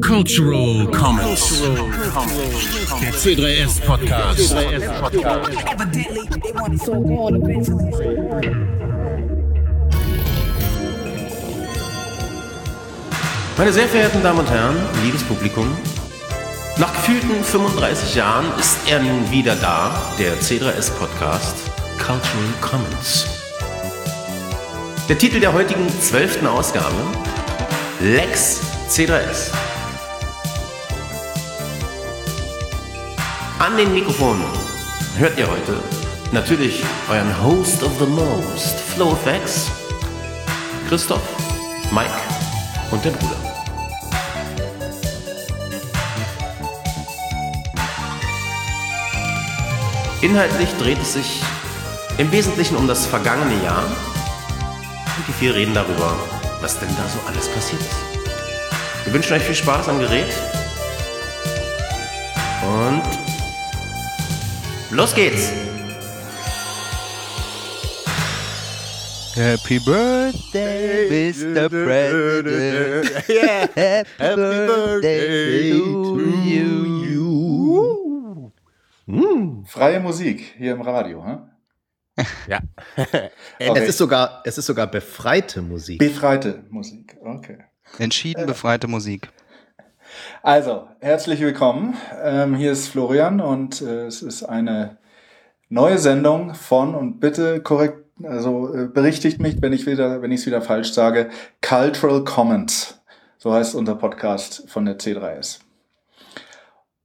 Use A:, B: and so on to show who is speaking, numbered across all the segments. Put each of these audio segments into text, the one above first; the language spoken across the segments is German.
A: Cultural Comments. Der C3S Podcast.
B: Meine sehr verehrten Damen und Herren, liebes Publikum, nach gefühlten 35 Jahren ist er nun wieder da, der C3S Podcast Cultural Commons. Der Titel der heutigen zwölften Ausgabe Lex C3S. An den Mikrofonen hört ihr heute natürlich euren Host of the Most, FlowFX, Christoph, Mike und der Bruder. Inhaltlich dreht es sich im Wesentlichen um das vergangene Jahr und die vier reden darüber, was denn da so alles passiert ist. Wir wünschen euch viel Spaß am Gerät und los geht's!
C: Happy Birthday, Mr. President. Yeah. Happy, Birthday to you.
D: Freie Musik hier im Radio, hm?
E: Ja.
D: Okay.
E: Es, ist sogar, es ist sogar befreite Musik.
D: Befreite Musik, okay.
C: Entschieden befreite Musik.
D: Also, herzlich willkommen. Ähm, hier ist Florian und äh, es ist eine neue Sendung von und bitte korrekt, also äh, berichtigt mich, wenn ich wieder, wenn ich es wieder falsch sage, Cultural Comments. So heißt unser Podcast von der C3S.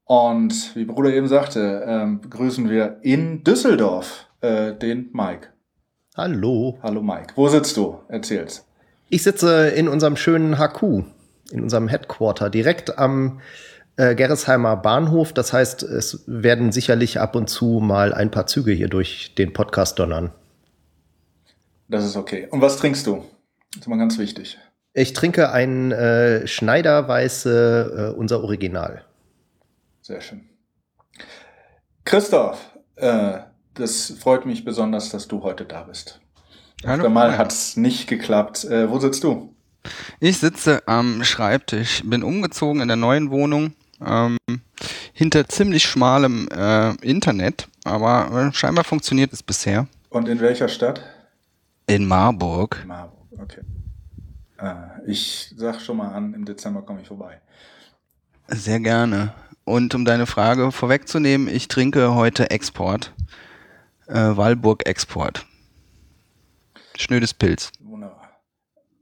D: Und wie Bruder eben sagte, ähm, begrüßen wir in Düsseldorf äh, den Mike.
E: Hallo.
D: Hallo Mike. Wo sitzt du? Erzähl's.
E: Ich sitze in unserem schönen HQ, in unserem Headquarter, direkt am äh, Gerresheimer Bahnhof. Das heißt, es werden sicherlich ab und zu mal ein paar Züge hier durch den Podcast donnern.
D: Das ist okay. Und was trinkst du? Das ist mal ganz wichtig.
E: Ich trinke ein äh, Schneiderweiße, äh, unser Original.
D: Sehr schön. Christoph, äh, das freut mich besonders, dass du heute da bist.
C: Hallo.
D: Mal hat es nicht geklappt. Äh, wo sitzt du?
C: Ich sitze am Schreibtisch, bin umgezogen in der neuen Wohnung, ähm, hinter ziemlich schmalem äh, Internet, aber äh, scheinbar funktioniert es bisher.
D: Und in welcher Stadt?
C: In Marburg.
D: Marburg, okay. Äh, ich sag schon mal an, im Dezember komme ich vorbei.
C: Sehr gerne. Und um deine Frage vorwegzunehmen, ich trinke heute Export. Äh, Walburg Export. Schnödes Pilz.
D: Wunderbar.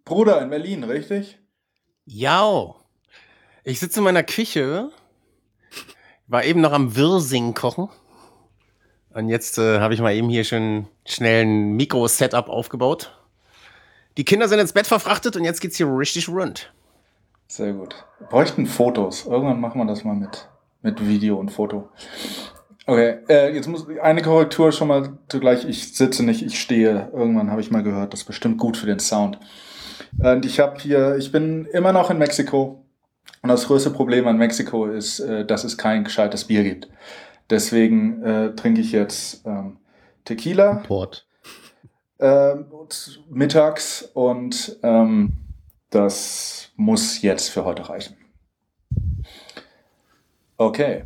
D: Bruder in Berlin, richtig?
B: Ja. Ich sitze in meiner Küche, war eben noch am Wirsing kochen. Und jetzt äh, habe ich mal eben hier schon schnell ein Mikro-Setup aufgebaut. Die Kinder sind ins Bett verfrachtet und jetzt geht's hier richtig rund.
D: Sehr gut. Bräuchten Fotos. Irgendwann machen wir das mal mit, mit Video und Foto. Okay, äh, jetzt muss eine Korrektur schon mal zugleich. Ich sitze nicht, ich stehe. Irgendwann habe ich mal gehört, das ist bestimmt gut für den Sound. Und ich habe hier, ich bin immer noch in Mexiko. Und das größte Problem an Mexiko ist, äh, dass es kein gescheites Bier gibt. Deswegen äh, trinke ich jetzt ähm, Tequila.
E: Port.
D: Äh, mittags und ähm, das muss jetzt für heute reichen. Okay.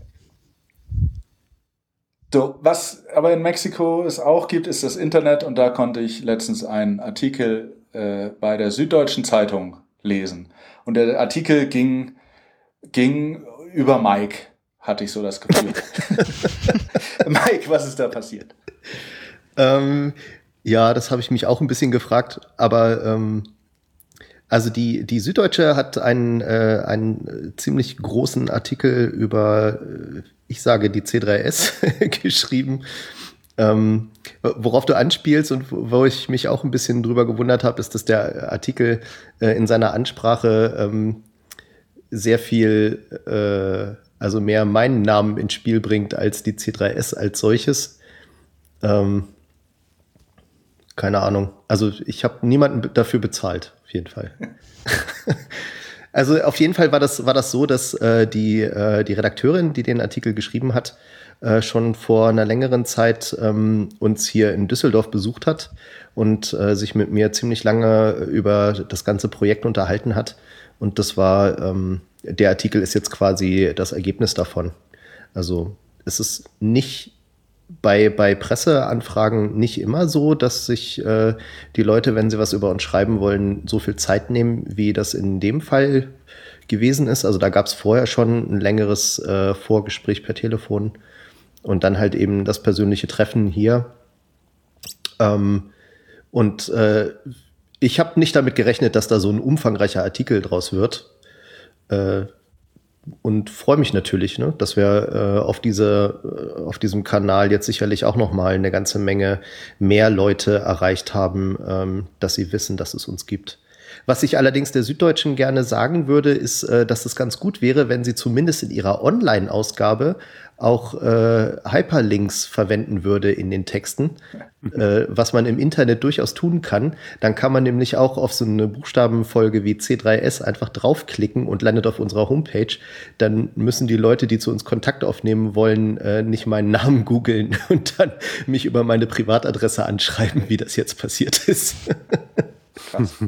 D: So, was aber in Mexiko es auch gibt, ist das Internet und da konnte ich letztens einen Artikel äh, bei der Süddeutschen Zeitung lesen. Und der Artikel ging, ging über Mike, hatte ich so das Gefühl. Mike, was ist da passiert?
E: Ähm, ja, das habe ich mich auch ein bisschen gefragt, aber ähm, also die, die Süddeutsche hat einen, äh, einen ziemlich großen Artikel über, äh, ich sage, die C3S geschrieben. Ähm, worauf du anspielst und wo ich mich auch ein bisschen drüber gewundert habe, ist, dass der Artikel äh, in seiner Ansprache ähm, sehr viel, äh, also mehr meinen Namen ins Spiel bringt als die C3S als solches. Ähm, keine Ahnung. Also ich habe niemanden dafür bezahlt, auf jeden Fall. also auf jeden Fall war das, war das so, dass äh, die, äh, die Redakteurin, die den Artikel geschrieben hat, äh, schon vor einer längeren Zeit ähm, uns hier in Düsseldorf besucht hat und äh, sich mit mir ziemlich lange über das ganze Projekt unterhalten hat Und das war, ähm, der Artikel ist jetzt quasi das Ergebnis davon. Also es ist nicht bei, bei Presseanfragen nicht immer so, dass sich äh, die Leute, wenn sie was über uns schreiben wollen, so viel Zeit nehmen, wie das in dem Fall gewesen ist. Also da gab es vorher schon ein längeres äh, Vorgespräch per Telefon und dann halt eben das persönliche Treffen hier. Ähm, und äh, ich habe nicht damit gerechnet, dass da so ein umfangreicher Artikel draus wird. Und freue mich natürlich, ne, dass wir äh, auf, diese, äh, auf diesem Kanal jetzt sicherlich auch noch mal eine ganze Menge mehr Leute erreicht haben, ähm, dass sie wissen, dass es uns gibt. Was ich allerdings der Süddeutschen gerne sagen würde, ist, äh, dass es ganz gut wäre, wenn sie zumindest in ihrer Online-Ausgabe auch äh, Hyperlinks verwenden würde in den Texten, äh, was man im Internet durchaus tun kann. Dann kann man nämlich auch auf so eine Buchstabenfolge wie C3S einfach draufklicken und landet auf unserer Homepage. Dann müssen die Leute, die zu uns Kontakt aufnehmen wollen, äh, nicht meinen Namen googeln und dann mich über meine Privatadresse anschreiben, wie das jetzt passiert ist.
D: Krass.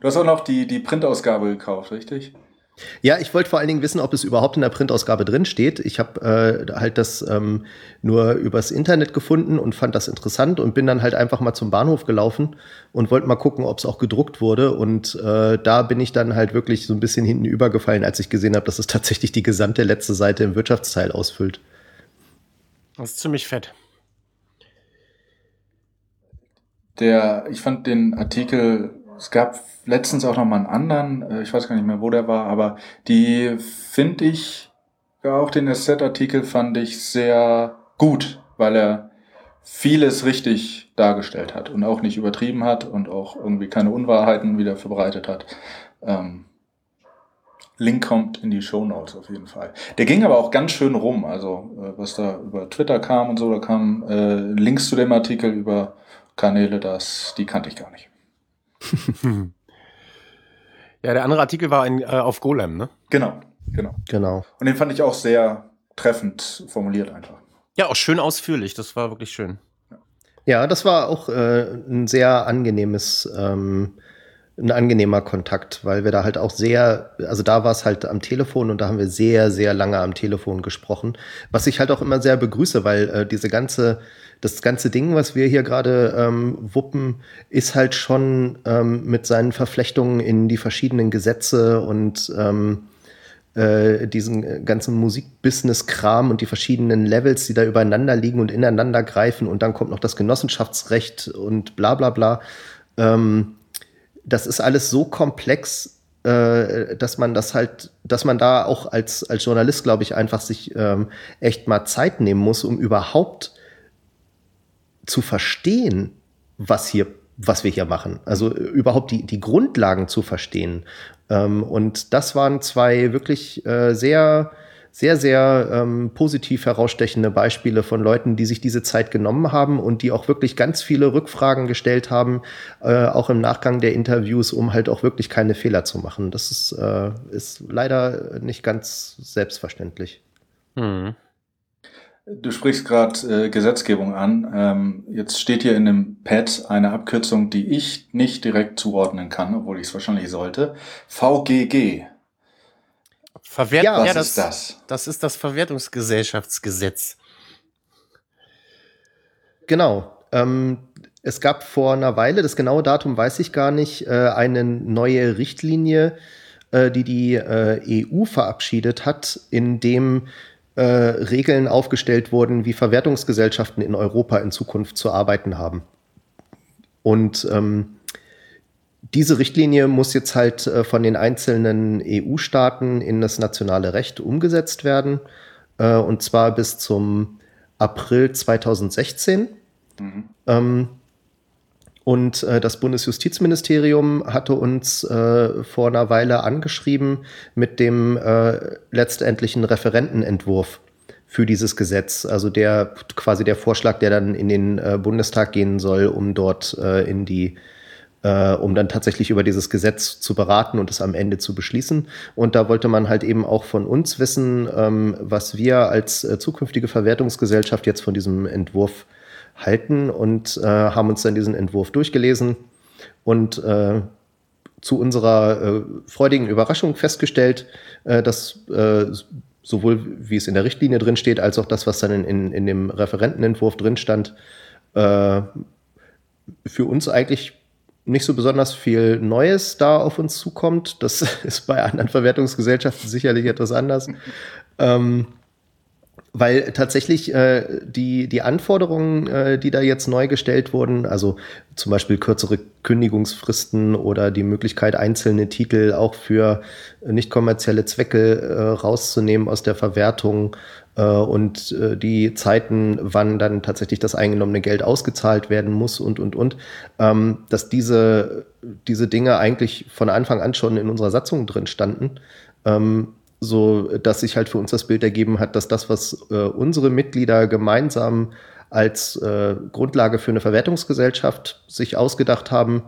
D: Du hast auch noch die, die Printausgabe gekauft, richtig?
E: Ja, ich wollte vor allen Dingen wissen, ob es überhaupt in der Printausgabe drin steht. Ich habe äh, halt das ähm, nur übers Internet gefunden und fand das interessant und bin dann halt einfach mal zum Bahnhof gelaufen und wollte mal gucken, ob es auch gedruckt wurde. Und äh, da bin ich dann halt wirklich so ein bisschen hinten übergefallen, als ich gesehen habe, dass es tatsächlich die gesamte letzte Seite im Wirtschaftsteil ausfüllt.
F: Das ist ziemlich fett.
D: Der, ich fand den Artikel es gab letztens auch noch mal einen anderen, äh, ich weiß gar nicht mehr, wo der war, aber die finde ich, ja, auch den Asset-Artikel fand ich sehr gut, weil er vieles richtig dargestellt hat und auch nicht übertrieben hat und auch irgendwie keine Unwahrheiten wieder verbreitet hat. Ähm, Link kommt in die Show Notes auf jeden Fall. Der ging aber auch ganz schön rum, also äh, was da über Twitter kam und so, da kamen äh, Links zu dem Artikel über Kanäle, das, die kannte ich gar nicht.
F: Ja, der andere Artikel war ein, äh, auf Golem, ne?
D: Genau, genau.
E: Genau.
D: Und den fand ich auch sehr treffend formuliert einfach.
F: Ja, auch schön ausführlich. Das war wirklich schön.
E: Ja, das war auch äh, ein sehr angenehmes, ähm, ein angenehmer Kontakt, weil wir da halt auch sehr, also da war es halt am Telefon und da haben wir sehr, sehr lange am Telefon gesprochen, was ich halt auch immer sehr begrüße, weil äh, diese ganze das ganze Ding, was wir hier gerade ähm, wuppen, ist halt schon ähm, mit seinen Verflechtungen in die verschiedenen Gesetze und ähm, äh, diesen ganzen Musikbusiness-Kram und die verschiedenen Levels, die da übereinander liegen und ineinander greifen und dann kommt noch das Genossenschaftsrecht und bla bla bla. Ähm, das ist alles so komplex, äh, dass man das halt, dass man da auch als, als Journalist, glaube ich, einfach sich ähm, echt mal Zeit nehmen muss, um überhaupt zu verstehen, was hier, was wir hier machen. Also überhaupt die, die Grundlagen zu verstehen. Ähm, und das waren zwei wirklich äh, sehr, sehr, sehr ähm, positiv herausstechende Beispiele von Leuten, die sich diese Zeit genommen haben und die auch wirklich ganz viele Rückfragen gestellt haben, äh, auch im Nachgang der Interviews, um halt auch wirklich keine Fehler zu machen. Das ist, äh, ist leider nicht ganz selbstverständlich.
F: Hm.
D: Du sprichst gerade äh, Gesetzgebung an. Ähm, jetzt steht hier in dem Pad eine Abkürzung, die ich nicht direkt zuordnen kann, obwohl ich es wahrscheinlich sollte. VGG.
F: Verwert
D: ja, was
F: ja, das,
D: ist das?
F: Das ist das Verwertungsgesellschaftsgesetz.
E: Genau. Ähm, es gab vor einer Weile, das genaue Datum weiß ich gar nicht, äh, eine neue Richtlinie, äh, die die äh, EU verabschiedet hat, in dem äh, Regeln aufgestellt wurden, wie Verwertungsgesellschaften in Europa in Zukunft zu arbeiten haben. Und ähm, diese Richtlinie muss jetzt halt äh, von den einzelnen EU-Staaten in das nationale Recht umgesetzt werden. Äh, und zwar bis zum April 2016. Mhm. Ähm, und äh, das Bundesjustizministerium hatte uns äh, vor einer Weile angeschrieben mit dem äh, letztendlichen Referentenentwurf für dieses Gesetz. Also der quasi der Vorschlag, der dann in den äh, Bundestag gehen soll, um dort äh, in die äh, um dann tatsächlich über dieses Gesetz zu beraten und es am Ende zu beschließen. Und da wollte man halt eben auch von uns wissen, ähm, was wir als äh, zukünftige Verwertungsgesellschaft jetzt von diesem Entwurf halten und äh, haben uns dann diesen Entwurf durchgelesen und äh, zu unserer äh, freudigen Überraschung festgestellt, äh, dass äh, sowohl wie es in der Richtlinie drin steht, als auch das, was dann in, in, in dem Referentenentwurf drin stand, für uns eigentlich nicht so besonders viel Neues da auf uns zukommt. Das ist bei anderen Verwertungsgesellschaften sicherlich etwas anders. Ähm, weil tatsächlich äh, die, die Anforderungen, äh, die da jetzt neu gestellt wurden, also zum Beispiel kürzere Kündigungsfristen oder die Möglichkeit, einzelne Titel auch für nicht kommerzielle Zwecke äh, rauszunehmen aus der Verwertung äh, und äh, die Zeiten, wann dann tatsächlich das eingenommene Geld ausgezahlt werden muss und, und, und, ähm, dass diese, diese Dinge eigentlich von Anfang an schon in unserer Satzung drin standen. Ähm, so dass sich halt für uns das Bild ergeben hat, dass das, was äh, unsere Mitglieder gemeinsam als äh, Grundlage für eine Verwertungsgesellschaft sich ausgedacht haben,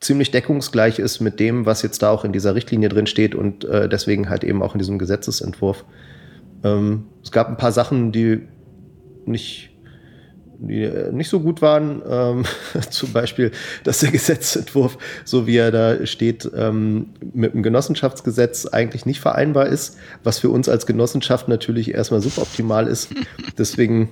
E: ziemlich deckungsgleich ist mit dem, was jetzt da auch in dieser Richtlinie drin steht und äh, deswegen halt eben auch in diesem Gesetzesentwurf. Ähm, es gab ein paar Sachen, die nicht die äh, nicht so gut waren. Ähm, zum Beispiel, dass der Gesetzentwurf, so wie er da steht, ähm, mit dem Genossenschaftsgesetz eigentlich nicht vereinbar ist, was für uns als Genossenschaft natürlich erstmal suboptimal ist. Deswegen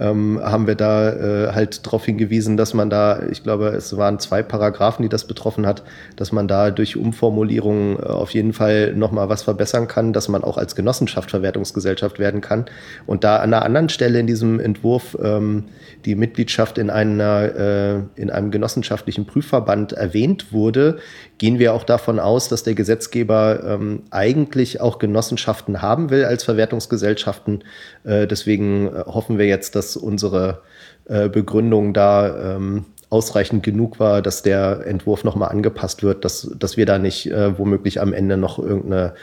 E: ähm, haben wir da äh, halt darauf hingewiesen, dass man da, ich glaube, es waren zwei Paragraphen, die das betroffen hat, dass man da durch Umformulierungen äh, auf jeden Fall nochmal was verbessern kann, dass man auch als Genossenschaft Verwertungsgesellschaft werden kann. Und da an einer anderen Stelle in diesem Entwurf ähm, die Mitgliedschaft in einer äh, in einem genossenschaftlichen Prüfverband erwähnt wurde, gehen wir auch davon aus, dass der Gesetzgeber ähm, eigentlich auch Genossenschaften haben will als Verwertungsgesellschaften. Äh, deswegen äh, hoffen wir jetzt, dass unsere äh, Begründung da ähm, ausreichend genug war, dass der Entwurf nochmal angepasst wird, dass, dass wir da nicht äh, womöglich am Ende noch irgendeine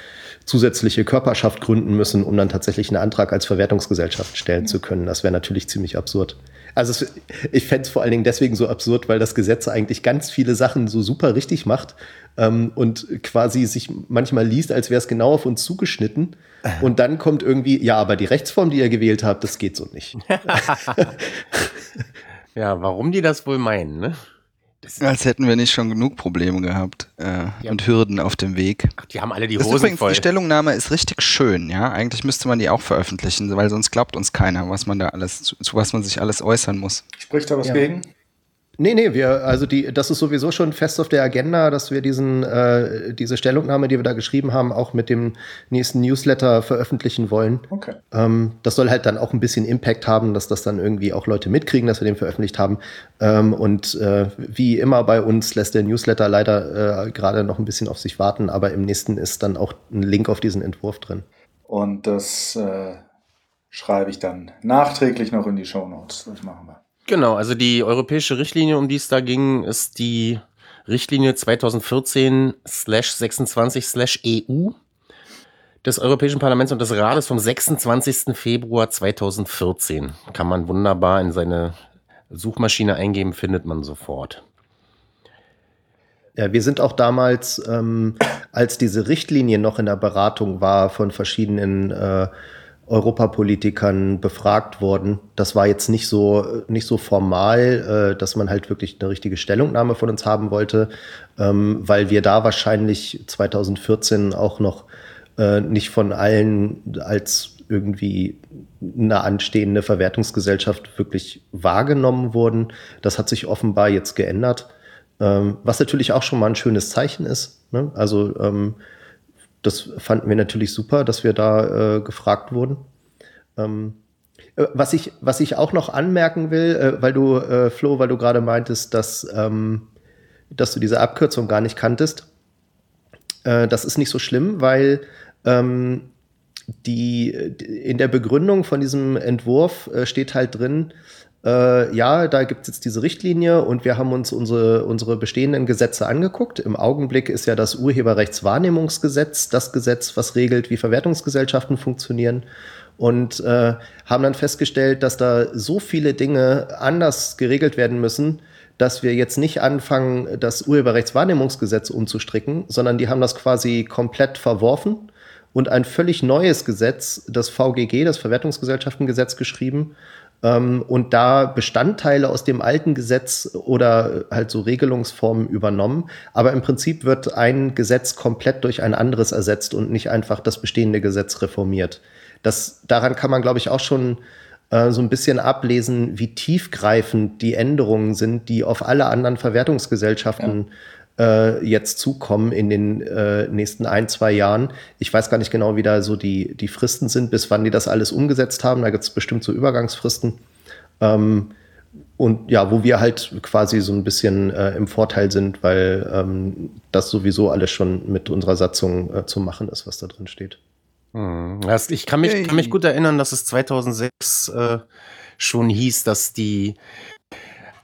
E: zusätzliche Körperschaft gründen müssen, um dann tatsächlich einen Antrag als Verwertungsgesellschaft stellen zu können. Das wäre natürlich ziemlich absurd. Also es, ich fände es vor allen Dingen deswegen so absurd, weil das Gesetz eigentlich ganz viele Sachen so super richtig macht ähm, und quasi sich manchmal liest, als wäre es genau auf uns zugeschnitten. Und dann kommt irgendwie, ja, aber die Rechtsform, die ihr gewählt habt, das geht so nicht.
F: ja, warum die das wohl meinen, ne?
C: Als hätten wir nicht schon genug Probleme gehabt äh, ja. und Hürden auf dem Weg.
F: Ach, die haben alle die Hosen übrigens, voll.
C: Die Stellungnahme ist richtig schön, ja. Eigentlich müsste man die auch veröffentlichen, weil sonst glaubt uns keiner, was man da alles, zu, zu was man sich alles äußern muss.
D: Spricht da was ja. gegen?
E: Nee, nee, wir, also die, das ist sowieso schon fest auf der Agenda, dass wir diesen, äh, diese Stellungnahme, die wir da geschrieben haben, auch mit dem nächsten Newsletter veröffentlichen wollen.
D: Okay.
E: Ähm, das soll halt dann auch ein bisschen Impact haben, dass das dann irgendwie auch Leute mitkriegen, dass wir den veröffentlicht haben. Ähm, und äh, wie immer bei uns lässt der Newsletter leider äh, gerade noch ein bisschen auf sich warten, aber im nächsten ist dann auch ein Link auf diesen Entwurf drin.
D: Und das äh, schreibe ich dann nachträglich noch in die Show Notes. Das machen wir.
F: Genau, also die europäische Richtlinie, um die es da ging, ist die Richtlinie 2014/26/EU des Europäischen Parlaments und des Rates vom 26. Februar 2014. Kann man wunderbar in seine Suchmaschine eingeben, findet man sofort.
E: Ja, wir sind auch damals, ähm, als diese Richtlinie noch in der Beratung war, von verschiedenen äh, Europapolitikern befragt worden. Das war jetzt nicht so, nicht so formal, äh, dass man halt wirklich eine richtige Stellungnahme von uns haben wollte, ähm, weil wir da wahrscheinlich 2014 auch noch äh, nicht von allen als irgendwie eine anstehende Verwertungsgesellschaft wirklich wahrgenommen wurden. Das hat sich offenbar jetzt geändert, ähm, was natürlich auch schon mal ein schönes Zeichen ist. Ne? Also ähm, das fanden wir natürlich super, dass wir da äh, gefragt wurden. Ähm, äh, was, ich, was ich auch noch anmerken will, äh, weil du, äh, Flo, weil du gerade meintest, dass, ähm, dass du diese Abkürzung gar nicht kanntest. Äh, das ist nicht so schlimm, weil ähm, die, in der Begründung von diesem Entwurf äh, steht halt drin, äh, ja, da gibt es jetzt diese Richtlinie und wir haben uns unsere, unsere bestehenden Gesetze angeguckt. Im Augenblick ist ja das Urheberrechtswahrnehmungsgesetz das Gesetz, was regelt, wie Verwertungsgesellschaften funktionieren. Und äh, haben dann festgestellt, dass da so viele Dinge anders geregelt werden müssen, dass wir jetzt nicht anfangen, das Urheberrechtswahrnehmungsgesetz umzustricken, sondern die haben das quasi komplett verworfen und ein völlig neues Gesetz, das VGG, das Verwertungsgesellschaftengesetz, geschrieben, und da Bestandteile aus dem alten Gesetz oder halt so Regelungsformen übernommen. Aber im Prinzip wird ein Gesetz komplett durch ein anderes ersetzt und nicht einfach das bestehende Gesetz reformiert. Das, daran kann man, glaube ich, auch schon äh, so ein bisschen ablesen, wie tiefgreifend die Änderungen sind, die auf alle anderen Verwertungsgesellschaften ja. Äh, jetzt zukommen in den äh, nächsten ein, zwei Jahren. Ich weiß gar nicht genau, wie da so die, die Fristen sind, bis wann die das alles umgesetzt haben. Da gibt es bestimmt so Übergangsfristen. Ähm, und ja, wo wir halt quasi so ein bisschen äh, im Vorteil sind, weil ähm, das sowieso alles schon mit unserer Satzung äh, zu machen ist, was da drin steht.
B: Hm. Ich kann mich, kann mich gut erinnern, dass es 2006 äh, schon hieß, dass die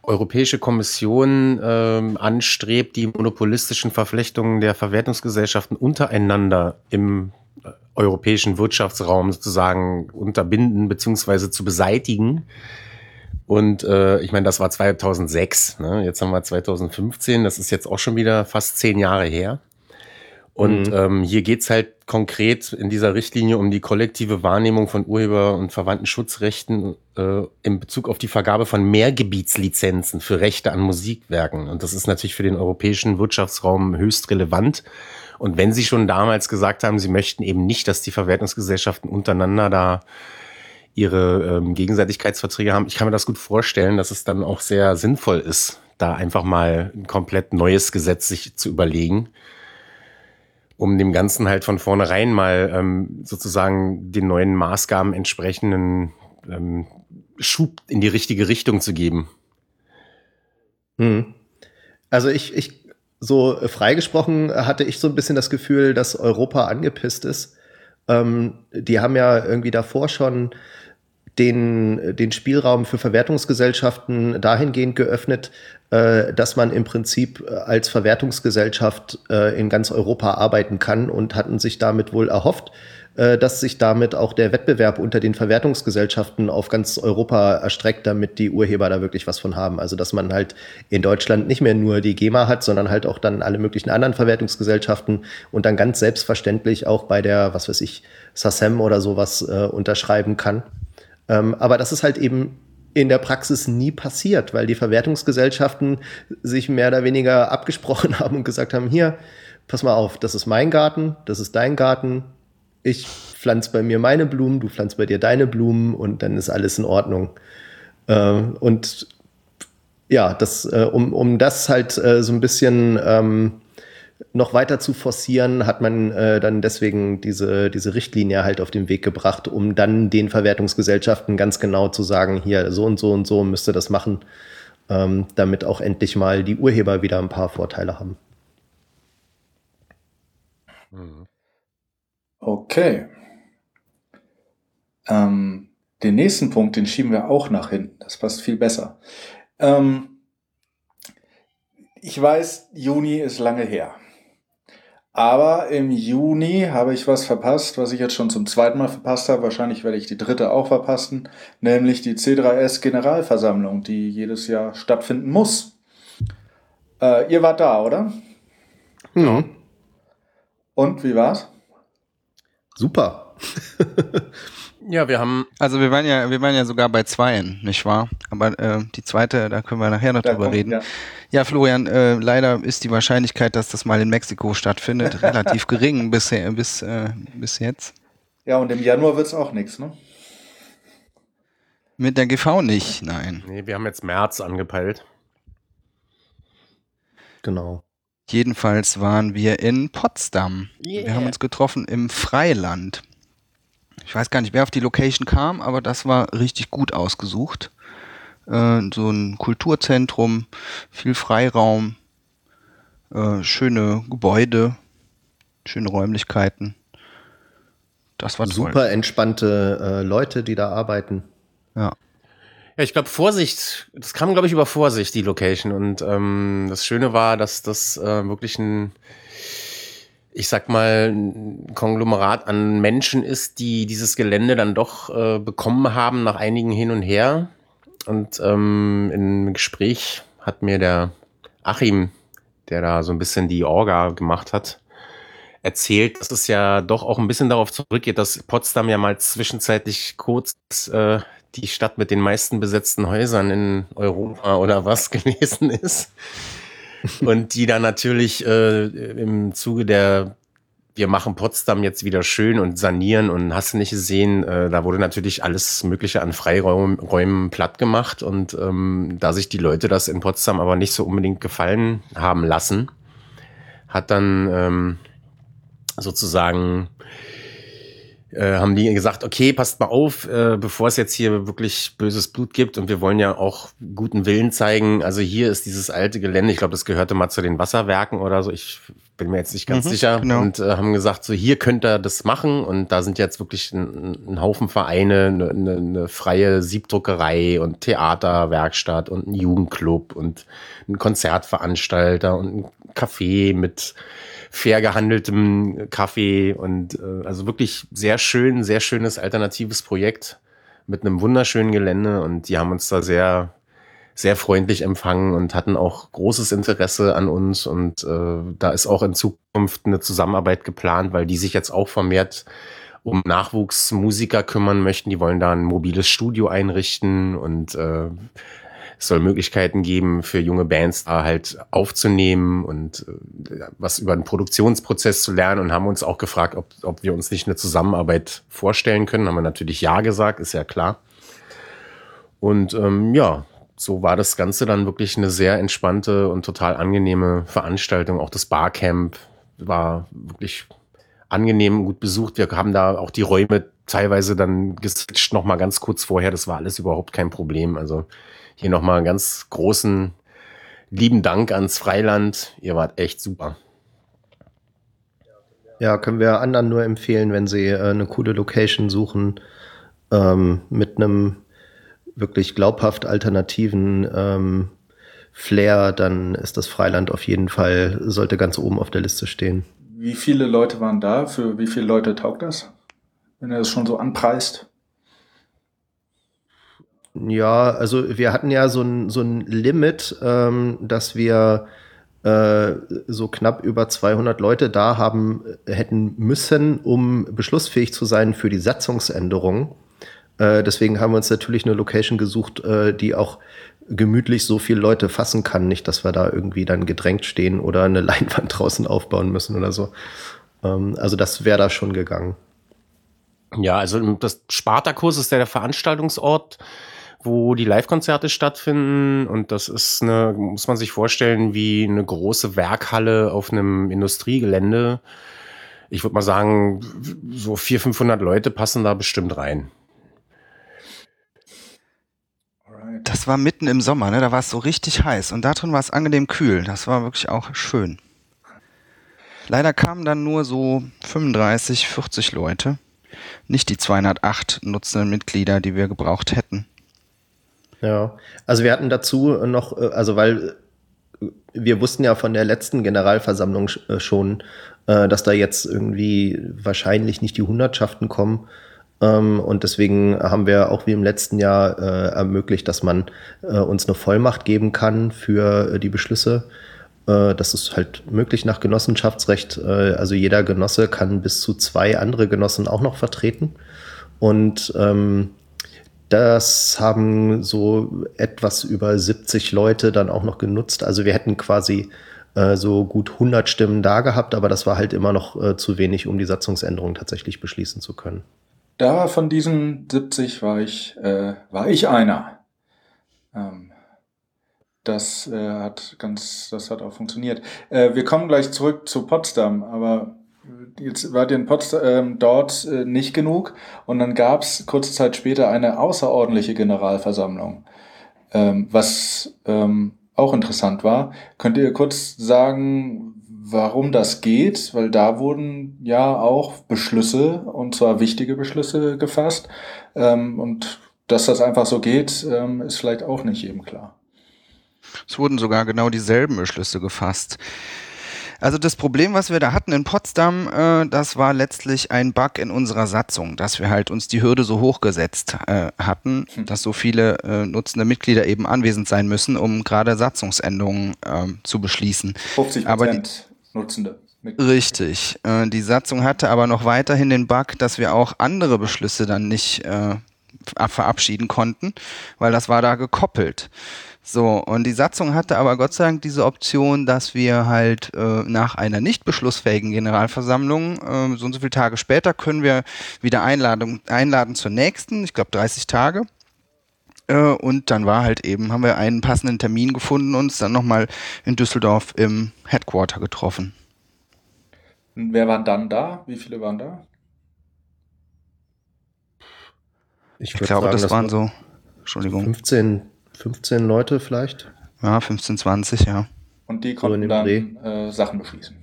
B: Europäische Kommission äh, anstrebt, die monopolistischen Verflechtungen der Verwertungsgesellschaften untereinander im äh, europäischen Wirtschaftsraum sozusagen unterbinden bzw. zu beseitigen. Und äh, ich meine, das war 2006. Ne? Jetzt haben wir 2015. Das ist jetzt auch schon wieder fast zehn Jahre her. Und mhm. ähm, hier geht's halt konkret in dieser Richtlinie um die kollektive Wahrnehmung von Urheber- und verwandten Schutzrechten äh, in Bezug auf die Vergabe von Mehrgebietslizenzen für Rechte an Musikwerken. Und das ist natürlich für den europäischen Wirtschaftsraum höchst relevant. Und wenn Sie schon damals gesagt haben, Sie möchten eben nicht, dass die Verwertungsgesellschaften untereinander da ihre ähm, Gegenseitigkeitsverträge haben, ich kann mir das gut vorstellen, dass es dann auch sehr sinnvoll ist, da einfach mal ein komplett neues Gesetz sich zu überlegen um dem Ganzen halt von vornherein mal ähm, sozusagen den neuen Maßgaben entsprechenden ähm, Schub in die richtige Richtung zu geben.
E: Hm. Also ich, ich, so freigesprochen hatte ich so ein bisschen das Gefühl, dass Europa angepisst ist. Ähm, die haben ja irgendwie davor schon den, den Spielraum für Verwertungsgesellschaften dahingehend geöffnet, äh, dass man im Prinzip äh, als Verwertungsgesellschaft äh, in ganz Europa arbeiten kann und hatten sich damit wohl erhofft, dass sich damit auch der Wettbewerb unter den Verwertungsgesellschaften auf ganz Europa erstreckt, damit die Urheber da wirklich was von haben. Also dass man halt in Deutschland nicht mehr nur die GEMA hat, sondern halt auch dann alle möglichen anderen Verwertungsgesellschaften und dann ganz selbstverständlich auch bei der, was weiß ich, SACEM oder sowas äh, unterschreiben kann. Ähm, aber das ist halt eben in der Praxis nie passiert, weil die Verwertungsgesellschaften sich mehr oder weniger abgesprochen haben und gesagt haben, hier, pass mal auf, das ist mein Garten, das ist dein Garten, ich pflanze bei mir meine Blumen, du pflanzt bei dir deine Blumen und dann ist alles in Ordnung. Ähm, und ja, das, äh, um, um das halt äh, so ein bisschen ähm, noch weiter zu forcieren, hat man äh, dann deswegen diese, diese Richtlinie halt auf den Weg gebracht, um dann den Verwertungsgesellschaften ganz genau zu sagen, hier so und so und so müsste das machen, ähm, damit auch endlich mal die Urheber wieder ein paar Vorteile haben.
D: Okay. Ähm, den nächsten Punkt, den schieben wir auch nach hinten. Das passt viel besser. Ähm, ich weiß, Juni ist lange her. Aber im Juni habe ich was verpasst, was ich jetzt schon zum zweiten Mal verpasst habe. Wahrscheinlich werde ich die dritte auch verpassen, nämlich die C3S Generalversammlung, die jedes Jahr stattfinden muss. Äh, ihr wart da, oder?
E: Ja.
D: Und wie war's?
E: Super.
B: Ja, wir haben.
C: Also wir waren ja, wir waren ja sogar bei zweien, nicht wahr? Aber äh, die zweite, da können wir nachher noch da drüber kommt, reden. Ja, ja Florian, äh, leider ist die Wahrscheinlichkeit, dass das mal in Mexiko stattfindet, relativ gering bisher, bis, äh, bis jetzt.
D: Ja, und im Januar wird's auch nichts, ne?
C: Mit der GV nicht, nein.
B: Nee, wir haben jetzt März angepeilt.
E: Genau.
C: Jedenfalls waren wir in Potsdam. Yeah. Wir haben uns getroffen im Freiland ich weiß gar nicht, wer auf die Location kam, aber das war richtig gut ausgesucht. Äh, so ein Kulturzentrum, viel Freiraum, äh, schöne Gebäude, schöne Räumlichkeiten.
E: Das war super toll. entspannte äh, Leute, die da arbeiten.
C: Ja.
B: Ja, ich glaube, Vorsicht, das kam, glaube ich, über Vorsicht, die Location. Und ähm, das Schöne war, dass das äh, wirklich ein ich sag mal, ein Konglomerat an Menschen ist, die dieses Gelände dann doch äh, bekommen haben nach einigen hin und her. Und ähm, im Gespräch hat mir der Achim, der da so ein bisschen die Orga gemacht hat, erzählt, dass es ja doch auch ein bisschen darauf zurückgeht, dass Potsdam ja mal zwischenzeitlich kurz äh, die Stadt mit den meisten besetzten Häusern in Europa oder was gewesen ist. Und die dann natürlich äh, im Zuge der wir machen Potsdam jetzt wieder schön und sanieren und hast nicht gesehen, äh, da wurde natürlich alles Mögliche an Freiräumen platt gemacht und ähm, da sich die Leute das in Potsdam aber nicht so unbedingt gefallen haben lassen, hat dann ähm, sozusagen äh, haben die gesagt, okay, passt mal auf, äh, bevor es jetzt hier wirklich böses Blut gibt und wir wollen ja auch guten Willen zeigen. Also hier ist dieses alte Gelände, ich glaube, das gehörte mal zu den Wasserwerken oder so. Ich bin mir jetzt nicht ganz mhm, sicher. Genau. Und äh, haben gesagt, so hier könnt ihr das machen. Und da sind jetzt wirklich ein, ein Haufen Vereine, eine, eine, eine freie Siebdruckerei und Theaterwerkstatt und ein Jugendclub und ein Konzertveranstalter und ein Café mit fair gehandeltem Kaffee und äh, also wirklich sehr schön, sehr schönes alternatives Projekt mit einem wunderschönen Gelände und die haben uns da sehr sehr freundlich empfangen und hatten auch großes Interesse an uns und äh, da ist auch in Zukunft eine Zusammenarbeit geplant, weil die sich jetzt auch vermehrt um Nachwuchsmusiker kümmern möchten. Die wollen da ein mobiles Studio einrichten und äh, es soll Möglichkeiten geben, für junge Bands da halt aufzunehmen und äh, was über den Produktionsprozess zu lernen und haben uns auch gefragt, ob, ob wir uns nicht eine Zusammenarbeit vorstellen können. Haben wir natürlich ja gesagt, ist ja klar. Und ähm, ja, so war das Ganze dann wirklich eine sehr entspannte und total angenehme Veranstaltung. Auch das Barcamp war wirklich angenehm, gut besucht. Wir haben da auch die Räume teilweise dann geswitcht noch mal ganz kurz vorher. Das war alles überhaupt kein Problem. Also hier nochmal einen ganz großen lieben Dank ans Freiland. Ihr wart echt super.
E: Ja, können wir anderen nur empfehlen, wenn sie äh, eine coole Location suchen, ähm, mit einem wirklich glaubhaft alternativen ähm, Flair, dann ist das Freiland auf jeden Fall, sollte ganz oben auf der Liste stehen.
D: Wie viele Leute waren da? Für wie viele Leute taugt das? Wenn er das schon so anpreist?
E: Ja, also wir hatten ja so ein, so ein Limit, ähm, dass wir äh, so knapp über 200 Leute da haben äh, hätten müssen, um beschlussfähig zu sein für die Satzungsänderung. Äh, deswegen haben wir uns natürlich eine Location gesucht, äh, die auch gemütlich so viele Leute fassen kann. Nicht, dass wir da irgendwie dann gedrängt stehen oder eine Leinwand draußen aufbauen müssen oder so. Ähm, also das wäre da schon gegangen.
B: Ja, also das Spartakus ist ja der Veranstaltungsort wo die Live-Konzerte stattfinden. Und das ist eine, muss man sich vorstellen, wie eine große Werkhalle auf einem Industriegelände. Ich würde mal sagen, so 400, 500 Leute passen da bestimmt rein.
C: Das war mitten im Sommer, ne? da war es so richtig heiß und da drin war es angenehm kühl. Das war wirklich auch schön. Leider kamen dann nur so 35, 40 Leute. Nicht die 208 nutzenden Mitglieder, die wir gebraucht hätten.
E: Ja, also wir hatten dazu noch, äh, also weil äh, wir wussten ja von der letzten Generalversammlung äh, schon, dass da jetzt irgendwie wahrscheinlich nicht die Hundertschaften kommen. Ähm, und deswegen haben wir auch wie im letzten Jahr ermöglicht, dass man uns eine Vollmacht geben kann für die Beschlüsse. Das ist halt möglich nach Genossenschaftsrecht. Also jeder Genosse kann bis zu zwei andere Genossen auch noch vertreten. Und ähm, das haben so etwas über 70 Leute dann auch noch genutzt. Also wir hätten quasi äh, so gut 100 Stimmen da gehabt, aber das war halt immer noch äh, zu wenig, um die Satzungsänderung tatsächlich beschließen zu können.
D: Da von diesen 70 war ich, äh, war ich einer. Ähm, das äh, hat ganz, das hat auch funktioniert. Wir kommen gleich zurück zu Potsdam, aber jetzt war in Potsdam ähm, dort äh, nicht genug und dann gab es kurze Zeit später eine außerordentliche Generalversammlung, ähm, was ähm, auch interessant war. Könnt ihr kurz sagen, warum das geht? Weil da wurden ja auch Beschlüsse, und zwar wichtige Beschlüsse gefasst. Ähm, und dass das einfach so geht, ähm, ist vielleicht auch nicht jedem klar.
C: Es wurden sogar genau dieselben Beschlüsse gefasst. Also das Problem, was wir da hatten in Potsdam, äh, das war letztlich ein Bug in unserer Satzung, dass wir halt uns die Hürde so hochgesetzt äh, hatten, hm. dass so viele äh, nutzende Mitglieder eben anwesend sein müssen, um gerade Satzungsänderungen äh, zu beschließen.
D: 50 Prozent Nutzende.
C: Richtig. Äh, die Satzung hatte aber noch weiterhin den Bug, dass wir auch andere Beschlüsse dann nicht äh, verabschieden konnten, weil das war da gekoppelt. So, und die Satzung hatte aber Gott sei Dank diese Option, dass wir halt äh, nach einer nicht beschlussfähigen Generalversammlung, äh, so und so viele Tage später, können wir wieder Einladung, einladen zur nächsten, ich glaube 30 Tage. Äh, und dann war halt eben, haben wir einen passenden Termin gefunden und uns dann nochmal in Düsseldorf im Headquarter getroffen.
D: Und wer waren dann da? Wie viele waren da?
C: Ich,
E: würd
C: glaube,
E: sagen,
C: das waren
E: war
C: so, Entschuldigung,
E: 15, 15 Leute vielleicht.
C: ja, 15, 20, ja.
D: Und die konnten dann äh, Sachen beschließen.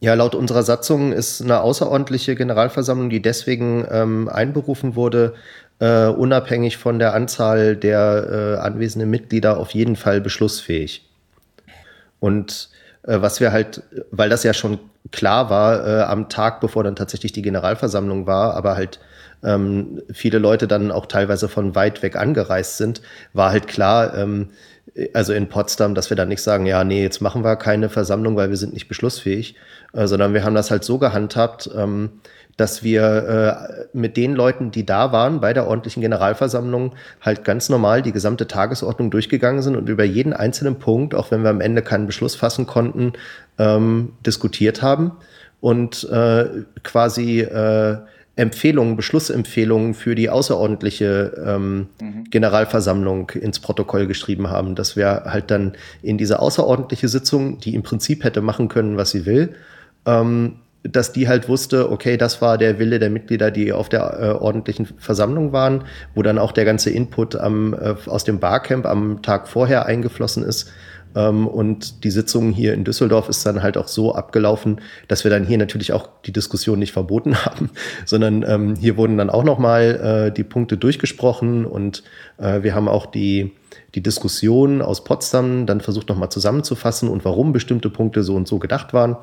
E: Ja, laut unserer Satzung ist eine außerordentliche Generalversammlung, die deswegen ähm, einberufen wurde, äh, unabhängig von der Anzahl der äh, anwesenden Mitglieder auf jeden Fall beschlussfähig. Und äh, was wir halt, weil das ja schon klar war, äh, am Tag, bevor dann tatsächlich die Generalversammlung war, aber halt ähm, viele Leute dann auch teilweise von weit weg angereist sind, war halt klar, ähm, also in Potsdam, dass wir dann nicht sagen, ja, nee, jetzt machen wir keine Versammlung, weil wir sind nicht beschlussfähig, äh, sondern wir haben das halt so gehandhabt, ähm, dass wir äh, mit den Leuten, die da waren bei der ordentlichen Generalversammlung, halt ganz normal die gesamte Tagesordnung durchgegangen sind und über jeden einzelnen Punkt, auch wenn wir am Ende keinen Beschluss fassen konnten, ähm, diskutiert haben und äh, quasi äh, Empfehlungen, Beschlussempfehlungen für die außerordentliche ähm, Generalversammlung ins Protokoll geschrieben haben, dass wir halt dann in diese außerordentliche Sitzung, die im Prinzip hätte machen können, was sie will, ähm, dass die halt wusste, okay, das war der Wille der Mitglieder, die auf der äh, ordentlichen Versammlung waren, wo dann auch der ganze Input am, äh, aus dem Barcamp am Tag vorher eingeflossen ist. Ähm, und die Sitzung hier in Düsseldorf ist dann halt auch so abgelaufen, dass wir dann hier natürlich auch die Diskussion nicht verboten haben, sondern ähm, hier wurden dann auch nochmal äh, die Punkte durchgesprochen und äh, wir haben auch die, die Diskussion aus Potsdam dann versucht nochmal zusammenzufassen und warum bestimmte Punkte so und so gedacht waren.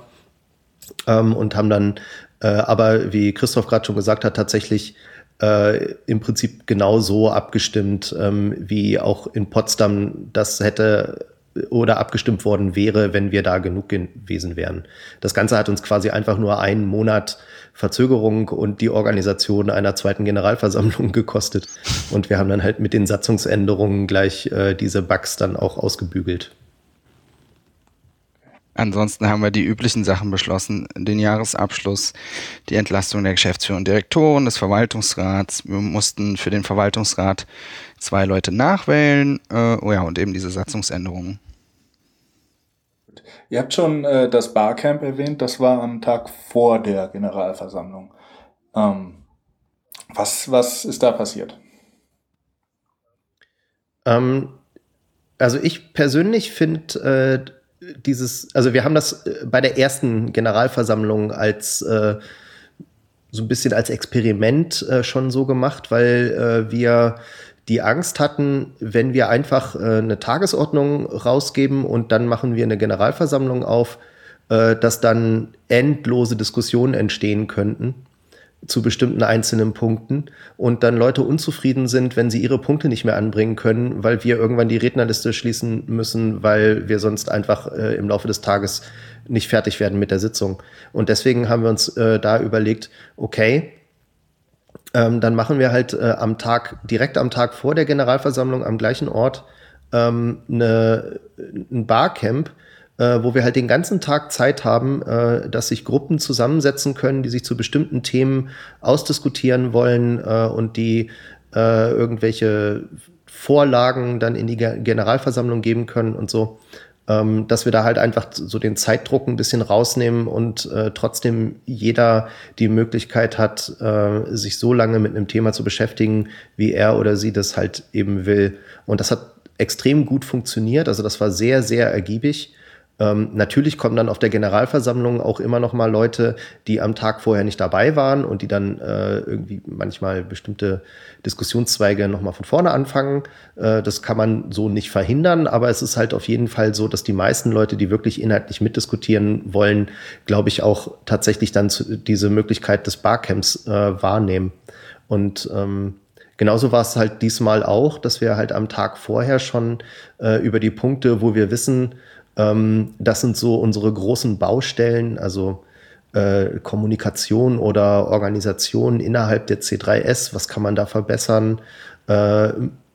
E: Ähm, und haben dann äh, aber, wie Christoph gerade schon gesagt hat, tatsächlich äh, im Prinzip genau so abgestimmt, ähm, wie auch in Potsdam das hätte oder abgestimmt worden wäre, wenn wir da genug gewesen wären. Das Ganze hat uns quasi einfach nur einen Monat Verzögerung und die Organisation einer zweiten Generalversammlung gekostet. Und wir haben dann halt mit den Satzungsänderungen gleich äh, diese Bugs dann auch ausgebügelt.
C: Ansonsten haben wir die üblichen Sachen beschlossen. Den Jahresabschluss, die Entlastung der Geschäftsführer und Direktoren, des Verwaltungsrats. Wir mussten für den Verwaltungsrat zwei Leute nachwählen. Äh, oh ja, und eben diese Satzungsänderungen.
D: Ihr habt schon äh, das Barcamp erwähnt, das war am Tag vor der Generalversammlung. Ähm, was, was ist da passiert?
E: Ähm, also ich persönlich finde äh, dieses, also wir haben das äh, bei der ersten Generalversammlung als äh, so ein bisschen als Experiment äh, schon so gemacht, weil äh, wir die Angst hatten, wenn wir einfach äh, eine Tagesordnung rausgeben und dann machen wir eine Generalversammlung auf, äh, dass dann endlose Diskussionen entstehen könnten zu bestimmten einzelnen Punkten und dann Leute unzufrieden sind, wenn sie ihre Punkte nicht mehr anbringen können, weil wir irgendwann die Rednerliste schließen müssen, weil wir sonst einfach äh, im Laufe des Tages nicht fertig werden mit der Sitzung. Und deswegen haben wir uns äh, da überlegt, okay, ähm, dann machen wir halt äh, am Tag, direkt am Tag vor der Generalversammlung am gleichen Ort ähm, eine, ein Barcamp, äh, wo wir halt den ganzen Tag Zeit haben, äh, dass sich Gruppen zusammensetzen können, die sich zu bestimmten Themen ausdiskutieren wollen äh, und die äh, irgendwelche Vorlagen dann in die Ge- Generalversammlung geben können und so. Ähm, dass wir da halt einfach so den Zeitdruck ein bisschen rausnehmen und äh, trotzdem jeder die Möglichkeit hat, äh, sich so lange mit einem Thema zu beschäftigen, wie er oder sie das halt eben will. Und das hat extrem gut funktioniert. Also das war sehr, sehr ergiebig. Ähm, natürlich kommen dann auf der Generalversammlung auch immer noch mal Leute, die am Tag vorher nicht dabei waren und die dann äh, irgendwie manchmal bestimmte Diskussionszweige noch mal von vorne anfangen. Äh, das kann man so nicht verhindern, aber es ist halt auf jeden Fall so, dass die meisten Leute, die wirklich inhaltlich mitdiskutieren wollen, glaube ich auch tatsächlich dann diese Möglichkeit des Barcamps äh, wahrnehmen. Und ähm, Genauso war es halt diesmal auch, dass wir halt am Tag vorher schon äh, über die Punkte, wo wir wissen, ähm, das sind so unsere großen Baustellen. Also äh, Kommunikation oder Organisation innerhalb der C3S, was kann man da verbessern? Äh,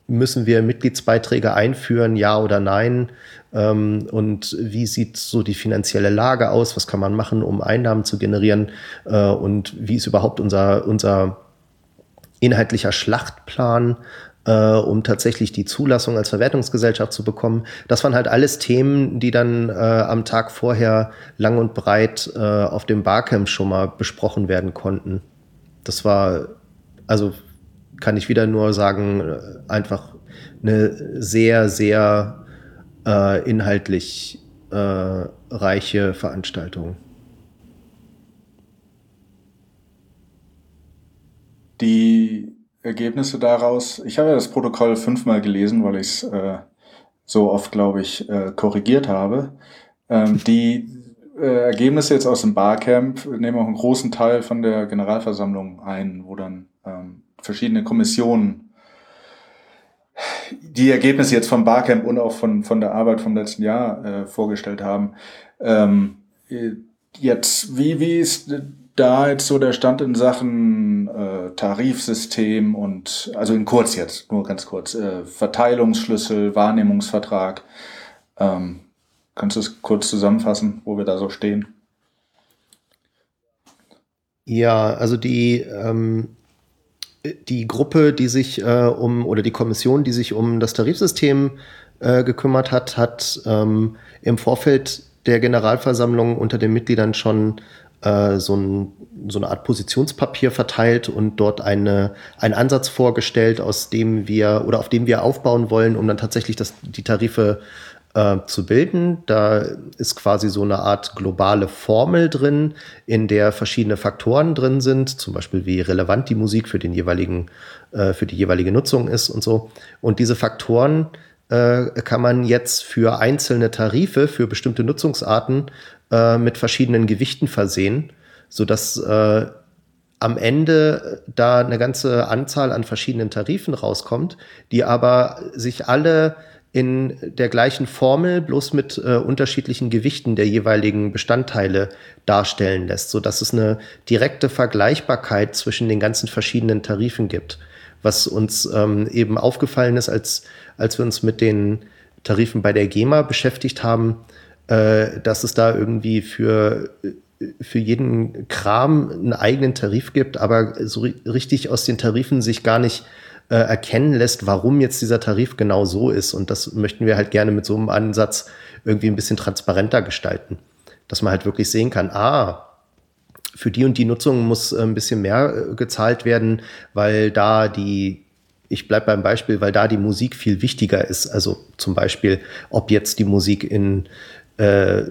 E: müssen wir Mitgliedsbeiträge einführen, ja oder nein? Ähm, und wie sieht so die finanzielle Lage aus? Was kann man machen, um Einnahmen zu generieren? Äh, und wie ist überhaupt unser, unser inhaltlicher Schlachtplan? Äh, um tatsächlich die Zulassung als Verwertungsgesellschaft zu bekommen. Das waren halt alles Themen, die dann äh, am Tag vorher lang und breit äh, auf dem Barcamp schon mal besprochen werden konnten. Das war, also kann ich wieder nur sagen, äh, einfach eine sehr, sehr äh, inhaltlich äh, reiche Veranstaltung.
D: Die Ergebnisse daraus, ich habe ja das Protokoll fünfmal gelesen, weil ich es äh, so oft, glaube ich, äh, korrigiert habe. Ähm, die äh, Ergebnisse jetzt aus dem Barcamp nehmen auch einen großen Teil von der Generalversammlung ein, wo dann ähm, verschiedene Kommissionen die Ergebnisse jetzt vom Barcamp und auch von, von der Arbeit vom letzten Jahr äh, vorgestellt haben. Ähm, jetzt, wie, wie ist da jetzt so der Stand in Sachen äh, Tarifsystem und, also in kurz jetzt, nur ganz kurz, äh, Verteilungsschlüssel, Wahrnehmungsvertrag. Ähm, kannst du es kurz zusammenfassen, wo wir da so stehen?
E: Ja, also die, ähm, die Gruppe, die sich äh, um, oder die Kommission, die sich um das Tarifsystem äh, gekümmert hat, hat ähm, im Vorfeld der Generalversammlung unter den Mitgliedern schon äh, so, ein, so eine Art Positionspapier verteilt und dort eine, einen Ansatz vorgestellt, aus dem wir oder auf dem wir aufbauen wollen, um dann tatsächlich das, die Tarife äh, zu bilden. Da ist quasi so eine Art globale Formel drin, in der verschiedene Faktoren drin sind, zum Beispiel wie relevant die Musik für den jeweiligen, äh, für die jeweilige Nutzung ist und so. Und diese Faktoren äh, kann man jetzt für einzelne Tarife, für bestimmte Nutzungsarten äh, mit verschiedenen Gewichten versehen, sodass äh, am Ende da eine ganze Anzahl an verschiedenen Tarifen rauskommt, die aber sich alle in der gleichen Formel, bloß mit äh, unterschiedlichen Gewichten der jeweiligen Bestandteile darstellen lässt, so dass es eine direkte Vergleichbarkeit zwischen den ganzen verschiedenen Tarifen gibt. Was uns ähm, eben aufgefallen ist, als, als wir uns mit den Tarifen bei der GEMA beschäftigt haben, äh, dass es da irgendwie für, für jeden Kram einen eigenen Tarif gibt, aber so richtig aus den Tarifen sich gar nicht äh, erkennen lässt, warum jetzt dieser Tarif genau so ist. Und das möchten wir halt gerne mit so einem Ansatz irgendwie ein bisschen transparenter gestalten. Dass man halt wirklich sehen kann, ah, für die und die Nutzung muss ein bisschen mehr äh, gezahlt werden, weil da die ich bleibe beim Beispiel, weil da die Musik viel wichtiger ist. Also zum Beispiel, ob jetzt die Musik in äh,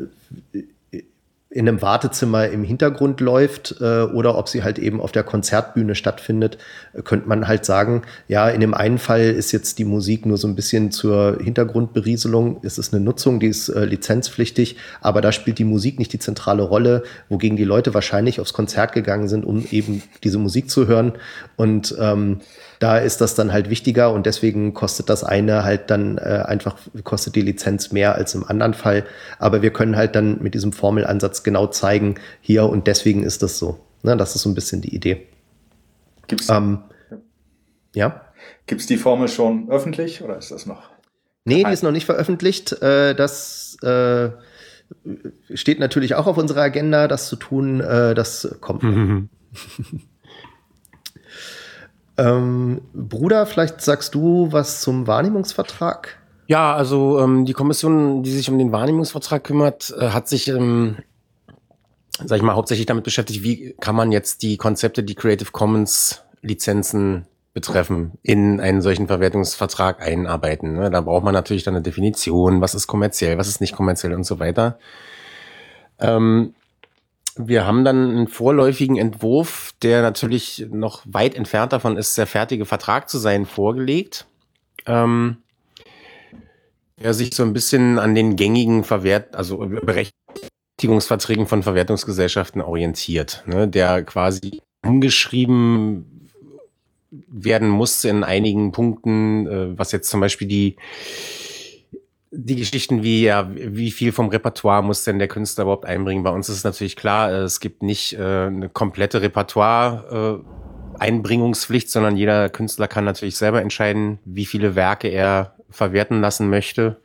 E: in einem Wartezimmer im Hintergrund läuft äh, oder ob sie halt eben auf der Konzertbühne stattfindet, könnte man halt sagen, ja, in dem einen Fall ist jetzt die Musik nur so ein bisschen zur Hintergrundberieselung, es ist eine Nutzung, die ist äh, lizenzpflichtig, aber da spielt die Musik nicht die zentrale Rolle, wogegen die Leute wahrscheinlich aufs Konzert gegangen sind, um eben diese Musik zu hören. Und ähm, da ist das dann halt wichtiger und deswegen kostet das eine halt dann äh, einfach, kostet die Lizenz mehr als im anderen Fall. Aber wir können halt dann mit diesem Formelansatz genau zeigen, hier und deswegen ist das so. Ne, das ist so ein bisschen die Idee.
D: Gibt's,
E: ähm, ja?
D: Gibt's die Formel schon öffentlich oder ist das noch?
E: Nee, die ist noch nicht veröffentlicht. Äh, das äh, steht natürlich auch auf unserer Agenda, das zu tun. Äh, das kommt. Mhm. Ähm, Bruder, vielleicht sagst du was zum Wahrnehmungsvertrag?
B: Ja, also ähm, die Kommission, die sich um den Wahrnehmungsvertrag kümmert, äh, hat sich, ähm, sag ich mal, hauptsächlich damit beschäftigt, wie kann man jetzt die Konzepte, die Creative Commons Lizenzen betreffen, in einen solchen Verwertungsvertrag einarbeiten. Ne? Da braucht man natürlich dann eine Definition, was ist kommerziell, was ist nicht kommerziell und so weiter. Ähm, wir haben dann einen vorläufigen Entwurf, der natürlich noch weit entfernt davon ist, der fertige Vertrag zu sein, vorgelegt. Ähm, der sich so ein bisschen an den gängigen Verwert, also Berechtigungsverträgen von Verwertungsgesellschaften orientiert, ne, der quasi umgeschrieben werden musste in einigen Punkten, äh, was jetzt zum Beispiel die die Geschichten wie, ja, wie viel vom Repertoire muss denn der Künstler überhaupt einbringen? Bei uns ist es natürlich klar, äh, es gibt nicht äh, eine komplette Repertoire. Äh, Einbringungspflicht, sondern jeder Künstler kann natürlich selber entscheiden, wie viele Werke er verwerten lassen möchte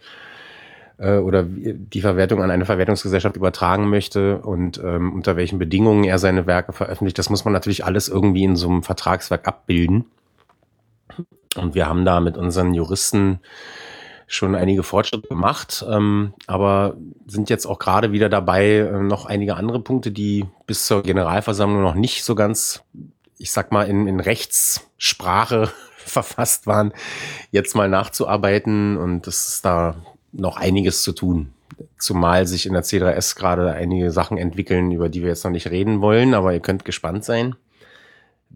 B: äh, oder die Verwertung an eine Verwertungsgesellschaft übertragen möchte und ähm, unter welchen Bedingungen er seine Werke veröffentlicht. Das muss man natürlich alles irgendwie in so einem Vertragswerk abbilden. Und wir haben da mit unseren Juristen schon einige Fortschritte gemacht, ähm, aber sind jetzt auch gerade wieder dabei, äh, noch einige andere Punkte, die bis zur Generalversammlung noch nicht so ganz, ich sag mal, in, in Rechtssprache verfasst waren, jetzt mal nachzuarbeiten und es ist da noch einiges zu tun. Zumal sich in der C3S gerade einige Sachen entwickeln, über die wir jetzt noch nicht reden wollen, aber ihr könnt gespannt sein.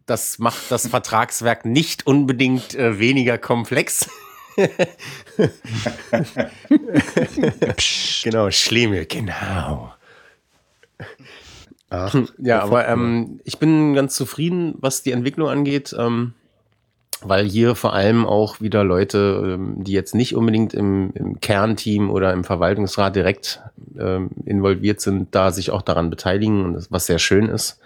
B: Das macht das Vertragswerk nicht unbedingt äh, weniger komplex. genau, Schlemiel, genau. Ach, ja, aber ähm, ich bin ganz zufrieden, was die Entwicklung angeht. Ähm, weil hier vor allem auch wieder Leute, ähm, die jetzt nicht unbedingt im, im Kernteam oder im Verwaltungsrat direkt ähm, involviert sind, da sich auch daran beteiligen, was sehr schön ist.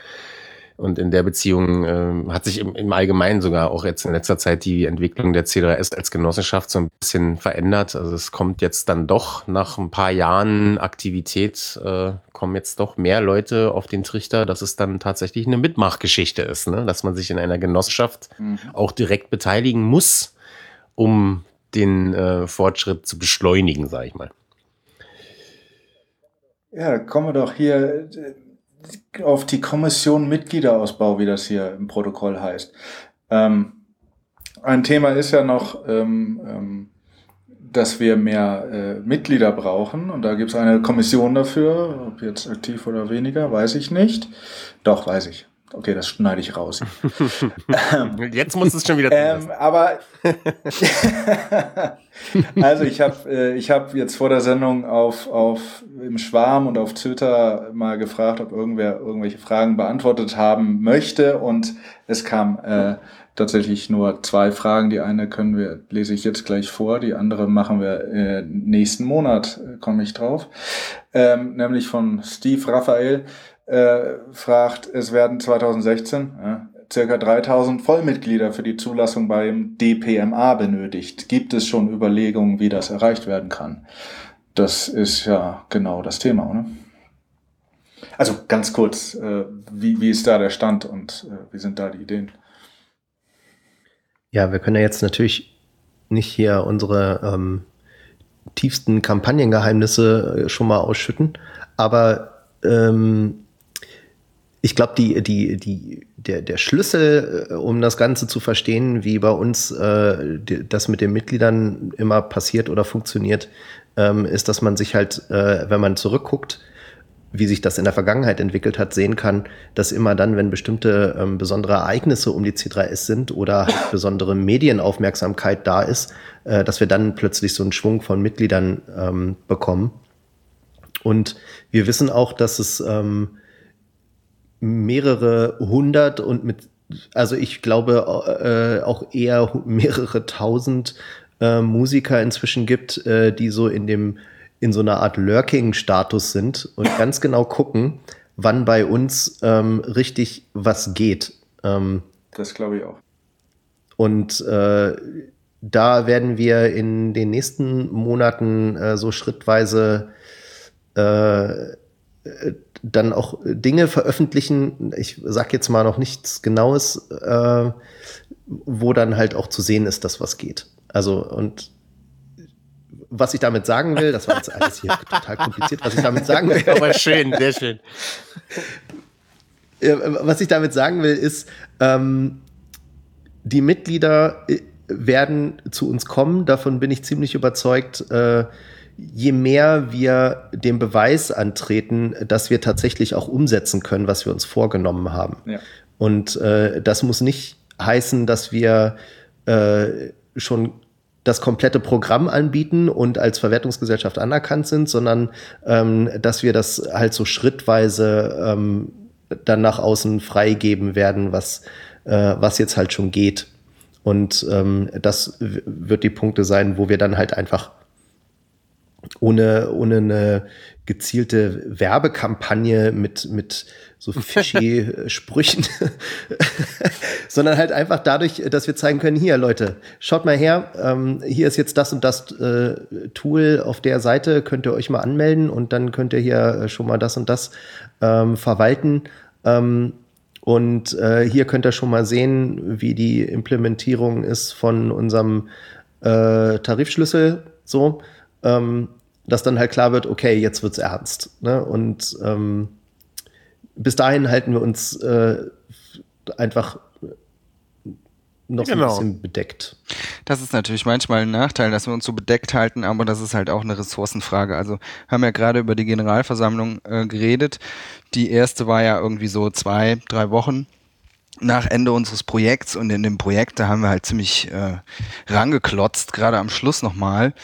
B: Und in der Beziehung äh, hat sich im, im Allgemeinen sogar auch jetzt in letzter Zeit die Entwicklung der C3S als Genossenschaft so ein bisschen verändert. Also es kommt jetzt dann doch nach ein paar Jahren Aktivität, äh, kommen jetzt doch mehr Leute auf den Trichter, dass es dann tatsächlich eine Mitmachgeschichte ist, ne? dass man sich in einer Genossenschaft mhm. auch direkt beteiligen muss, um den äh, Fortschritt zu beschleunigen, sage ich mal.
D: Ja, kommen wir doch hier auf die Kommission Mitgliederausbau, wie das hier im Protokoll heißt. Ähm, ein Thema ist ja noch, ähm, ähm, dass wir mehr äh, Mitglieder brauchen und da gibt es eine Kommission dafür, ob jetzt aktiv oder weniger, weiß ich nicht. Doch, weiß ich. Okay, das schneide ich raus.
B: Jetzt muss es schon wieder.
D: Ähm, aber also ich habe äh, ich habe jetzt vor der Sendung auf auf im Schwarm und auf Twitter mal gefragt, ob irgendwer irgendwelche Fragen beantwortet haben möchte und es kam äh, tatsächlich nur zwei Fragen. Die eine können wir lese ich jetzt gleich vor, die andere machen wir äh, nächsten Monat. Äh, Komme ich drauf, ähm, nämlich von Steve Raphael äh, fragt, es werden 2016 äh, circa 3000 Vollmitglieder für die Zulassung beim DPMA benötigt. Gibt es schon Überlegungen, wie das erreicht werden kann? Das ist ja genau das Thema, oder? Also ganz kurz, äh, wie, wie ist da der Stand und äh, wie sind da die Ideen?
E: Ja, wir können ja jetzt natürlich nicht hier unsere ähm, tiefsten Kampagnengeheimnisse äh, schon mal ausschütten, aber ähm, ich glaube, die, die, die, der, der Schlüssel, äh, um das Ganze zu verstehen, wie bei uns äh, das mit den Mitgliedern immer passiert oder funktioniert, ähm, ist, dass man sich halt, äh, wenn man zurückguckt, wie sich das in der Vergangenheit entwickelt hat, sehen kann, dass immer dann, wenn bestimmte ähm, besondere Ereignisse um die C3S sind oder halt besondere Medienaufmerksamkeit da ist, äh, dass wir dann plötzlich so einen Schwung von Mitgliedern ähm, bekommen. Und wir wissen auch, dass es ähm, mehrere hundert und mit, also ich glaube äh, auch eher mehrere tausend äh, Musiker inzwischen gibt, äh, die so in dem in so einer Art Lurking-Status sind und ganz genau gucken, wann bei uns ähm, richtig was geht. Ähm,
D: das glaube ich auch.
E: Und äh, da werden wir in den nächsten Monaten äh, so schrittweise äh, dann auch Dinge veröffentlichen, ich sag jetzt mal noch nichts Genaues, äh, wo dann halt auch zu sehen ist, dass was geht. Also und was ich damit sagen will, das war jetzt alles hier total kompliziert, was ich damit sagen will.
B: Aber schön, sehr schön.
E: Was ich damit sagen will, ist, ähm, die Mitglieder äh, werden zu uns kommen, davon bin ich ziemlich überzeugt. Äh, je mehr wir den Beweis antreten, dass wir tatsächlich auch umsetzen können, was wir uns vorgenommen haben. Ja. Und äh, das muss nicht heißen, dass wir äh, schon das komplette Programm anbieten und als Verwertungsgesellschaft anerkannt sind, sondern ähm, dass wir das halt so schrittweise ähm, dann nach außen freigeben werden, was, äh, was jetzt halt schon geht. Und ähm, das wird die Punkte sein, wo wir dann halt einfach ohne, ohne eine gezielte Werbekampagne mit, mit so fishy Sprüchen, sondern halt einfach dadurch, dass wir zeigen können, hier Leute, schaut mal her, ähm, hier ist jetzt das und das äh, Tool auf der Seite, könnt ihr euch mal anmelden und dann könnt ihr hier äh, schon mal das und das ähm, verwalten. Ähm, und äh, hier könnt ihr schon mal sehen, wie die Implementierung ist von unserem äh, Tarifschlüssel so. Ähm, dass dann halt klar wird, okay, jetzt wird's ernst. Ne? Und ähm, bis dahin halten wir uns äh, einfach noch so ein
B: Genau.
E: bisschen bedeckt.
C: Das ist natürlich manchmal ein Nachteil, dass wir uns so bedeckt halten, aber das ist halt auch eine Ressourcenfrage. Also haben ja gerade über die Generalversammlung äh, geredet. Die erste war ja irgendwie so zwei, drei Wochen nach Ende unseres Projekts und in dem Projekt, da haben wir halt ziemlich äh, rangeklotzt, gerade am Schluss nochmal.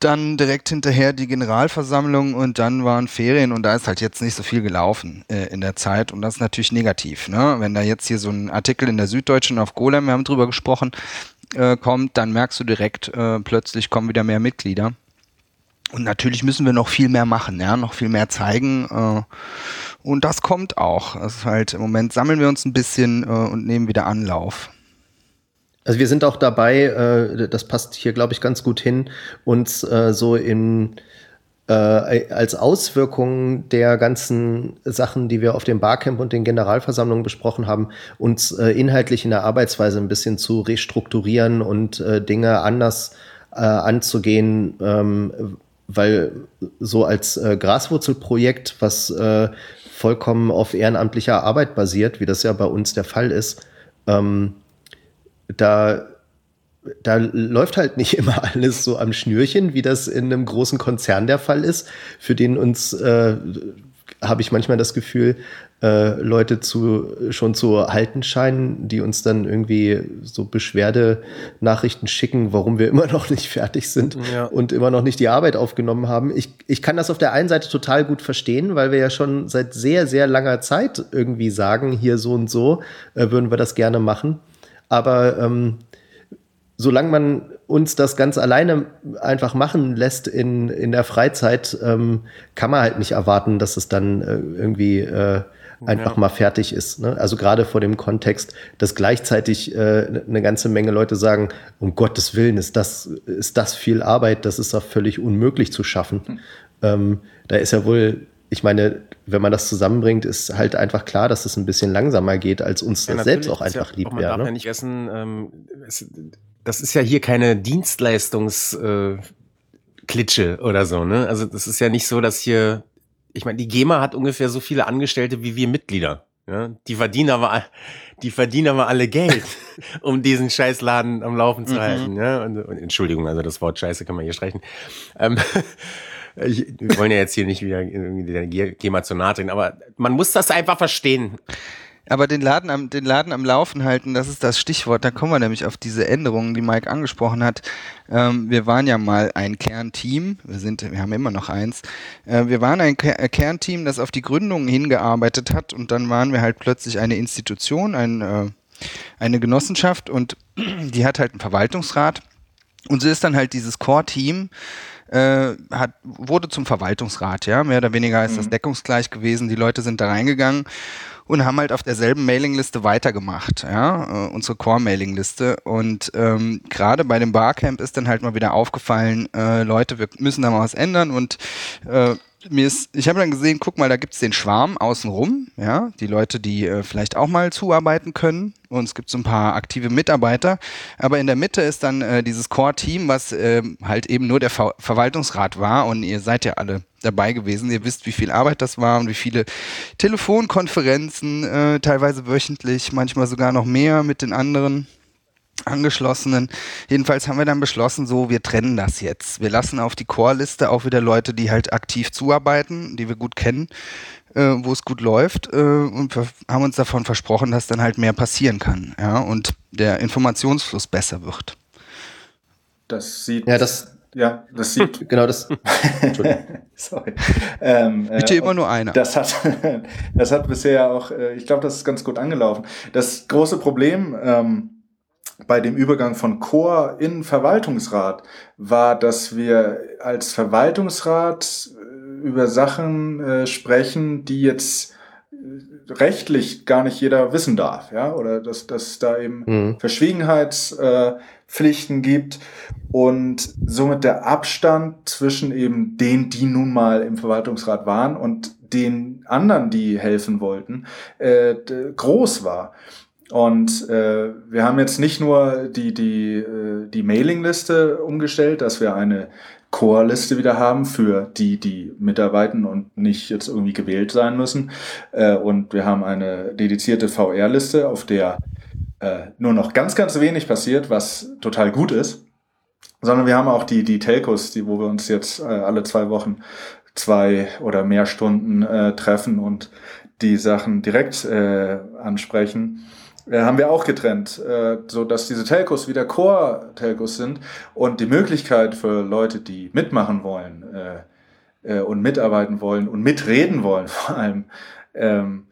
C: Dann direkt hinterher die Generalversammlung und dann waren Ferien und da ist halt jetzt nicht so viel gelaufen äh, in der Zeit und das ist natürlich negativ. Ne? Wenn da jetzt hier so ein Artikel in der Süddeutschen auf Golem, wir haben drüber gesprochen, äh, kommt, dann merkst du direkt, äh, plötzlich kommen wieder mehr Mitglieder. Und natürlich müssen wir noch viel mehr machen, ja, noch viel mehr zeigen. Äh, und das kommt auch. Das ist halt im Moment sammeln wir uns ein bisschen äh, und nehmen wieder Anlauf.
E: Also wir sind auch dabei, äh, das passt hier, glaube ich, ganz gut hin, uns äh, so in äh, als Auswirkung der ganzen Sachen, die wir auf dem Barcamp und den Generalversammlungen besprochen haben, uns äh, inhaltlich in der Arbeitsweise ein bisschen zu restrukturieren und äh, Dinge anders äh, anzugehen, ähm, weil so als Graswurzelprojekt, was vollkommen auf ehrenamtlicher Arbeit basiert, wie das ja bei uns der Fall ist, ähm, da, da läuft halt nicht immer alles so am Schnürchen, wie das in einem großen Konzern der Fall ist, für den uns, äh, habe ich manchmal das Gefühl, äh, Leute zu, schon zu halten scheinen, die uns dann irgendwie so Beschwerdenachrichten schicken, warum wir immer noch nicht fertig sind
B: Ja.
E: und immer noch nicht die Arbeit aufgenommen haben. Ich, ich kann das auf der einen Seite total gut verstehen, weil wir ja schon seit sehr, sehr langer Zeit irgendwie sagen, hier so und so äh, würden wir das gerne machen. Aber ähm, solange man uns das ganz alleine einfach machen lässt in, in der Freizeit, ähm, kann man halt nicht erwarten, dass es dann äh, irgendwie äh, einfach mal fertig ist. Ne? Also gerade vor dem Kontext, dass gleichzeitig äh, eine ganze Menge Leute sagen, um Gottes Willen ist das, ist das viel Arbeit, das ist doch völlig unmöglich zu schaffen. Ähm, da ist ja wohl, ich meine, wenn man das zusammenbringt, ist halt einfach klar, dass es ein bisschen langsamer geht, als uns das selbst auch
B: ist ja-
E: einfach lieb
B: Man
E: wäre.
B: darf ja
E: Ne?
B: nicht vergessen, ähm, es, das ist ja hier keine Dienstleistungsklitsche äh, Klitsche oder so, ne? Also das ist ja nicht so, dass hier, ich meine, die GEMA hat ungefähr so viele Angestellte wie wir Mitglieder. Ja? Die verdienen aber, die verdienen aber alle Geld, um diesen Scheißladen am Laufen zu halten. Ja? Und, und Entschuldigung, also das Wort Scheiße kann man hier streichen. Ähm, ich, wir wollen ja jetzt hier nicht wieder Ge- GEMA zu nahe treten, aber man muss das einfach verstehen.
C: Aber den Laden am, den Laden am Laufen halten, das ist das Stichwort. Da kommen wir nämlich auf diese Änderungen, die Mike angesprochen hat. Ähm, wir waren ja mal ein Kernteam. Wir sind, wir haben immer noch eins. Äh, wir waren ein Ke äh, Kernteam, das auf die Gründung hingearbeitet hat und dann waren wir halt plötzlich eine Institution, ein, äh, eine Genossenschaft und die hat halt einen Verwaltungsrat. Und so ist dann halt dieses Core-Team, äh, hat, wurde zum Verwaltungsrat, ja. Mehr oder weniger ist das deckungsgleich gewesen. Die Leute sind da reingegangen und haben halt auf derselben Mailingliste weitergemacht, ja, äh, unsere Core-Mailingliste. Und ähm, gerade bei dem Barcamp ist dann halt mal wieder aufgefallen, äh, Leute, wir müssen da mal was ändern und äh, mir ist, ich habe dann gesehen, guck mal, da gibt's den Schwarm außenrum, ja, die Leute, die äh, vielleicht auch mal zuarbeiten können. Und es gibt so ein paar aktive Mitarbeiter. Aber in der Mitte ist dann äh, dieses Core-Team, was äh, halt eben nur der Ver Verwaltungsrat war. Und ihr seid ja alle dabei gewesen. Ihr wisst, wie viel Arbeit das war und wie viele Telefonkonferenzen, äh, teilweise wöchentlich, manchmal sogar noch mehr mit den anderen. Angeschlossenen. Jedenfalls haben wir dann beschlossen, so, wir trennen das jetzt. Wir lassen auf die Core-Liste auch wieder Leute, die halt aktiv zuarbeiten, die wir gut kennen, äh, wo es gut läuft, äh, und wir haben uns davon versprochen, dass dann halt mehr passieren kann, ja, und der Informationsfluss besser wird.
D: Das sieht.
E: Ja, das,
D: ja, das sieht.
E: genau das. Entschuldigung.
D: Sorry. Ähm,
C: Bitte
D: äh,
C: immer nur einer.
D: Das hat, das hat bisher auch, äh, ich glaube, das ist ganz gut angelaufen. Das große Problem ähm, bei dem Übergang von Chor in Verwaltungsrat war, dass wir als Verwaltungsrat äh, über Sachen äh, sprechen, die jetzt äh, rechtlich gar nicht jeder wissen darf, ja, oder dass, dass da eben
E: Mhm.
D: Verschwiegenheitspflichten gibt und somit der Abstand zwischen eben denen, die nun mal im Verwaltungsrat waren und den anderen, die helfen wollten, äh, groß war. Und äh, wir haben jetzt nicht nur die, die, äh, die Mailingliste umgestellt, dass wir eine Core-Liste wieder haben für die, die mitarbeiten und nicht jetzt irgendwie gewählt sein müssen. Äh, und wir haben eine dedizierte VR-Liste, auf der äh, nur noch ganz, ganz wenig passiert, was total gut ist. Sondern wir haben auch die, die Telcos, die, wo wir uns jetzt äh, alle zwei Wochen zwei oder mehr Stunden äh, treffen und die Sachen direkt äh, ansprechen äh, haben wir auch getrennt, äh, so dass diese Telcos wieder Core-Telcos sind und die Möglichkeit für Leute, die mitmachen wollen äh, äh, und mitarbeiten wollen und mitreden wollen vor allem, ähm,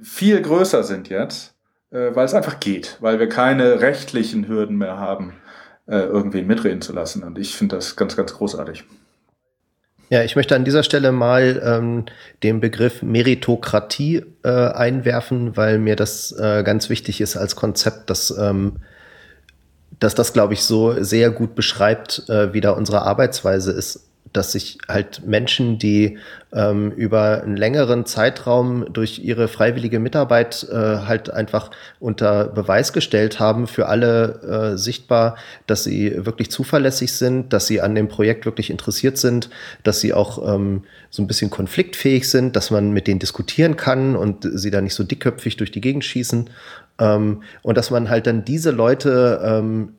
D: viel größer sind jetzt, äh, weil es einfach geht, weil wir keine rechtlichen Hürden mehr haben, äh, irgendwen mitreden zu lassen. Und ich finde das ganz, ganz großartig.
E: Ja, ich möchte an dieser Stelle mal ähm, den Begriff Meritokratie äh, einwerfen, weil mir das äh, ganz wichtig ist als Konzept, dass, ähm, dass das, glaube ich, so sehr gut beschreibt, äh, wie da unsere Arbeitsweise ist, dass sich halt Menschen, die ähm, über einen längeren Zeitraum durch ihre freiwillige Mitarbeit äh, halt einfach unter Beweis gestellt haben, für alle äh, sichtbar, dass sie wirklich zuverlässig sind, dass sie an dem Projekt wirklich interessiert sind, dass sie auch ähm, so ein bisschen konfliktfähig sind, dass man mit denen diskutieren kann und sie da nicht so dickköpfig durch die Gegend schießen. Ähm, und dass man halt dann diese Leute ähm,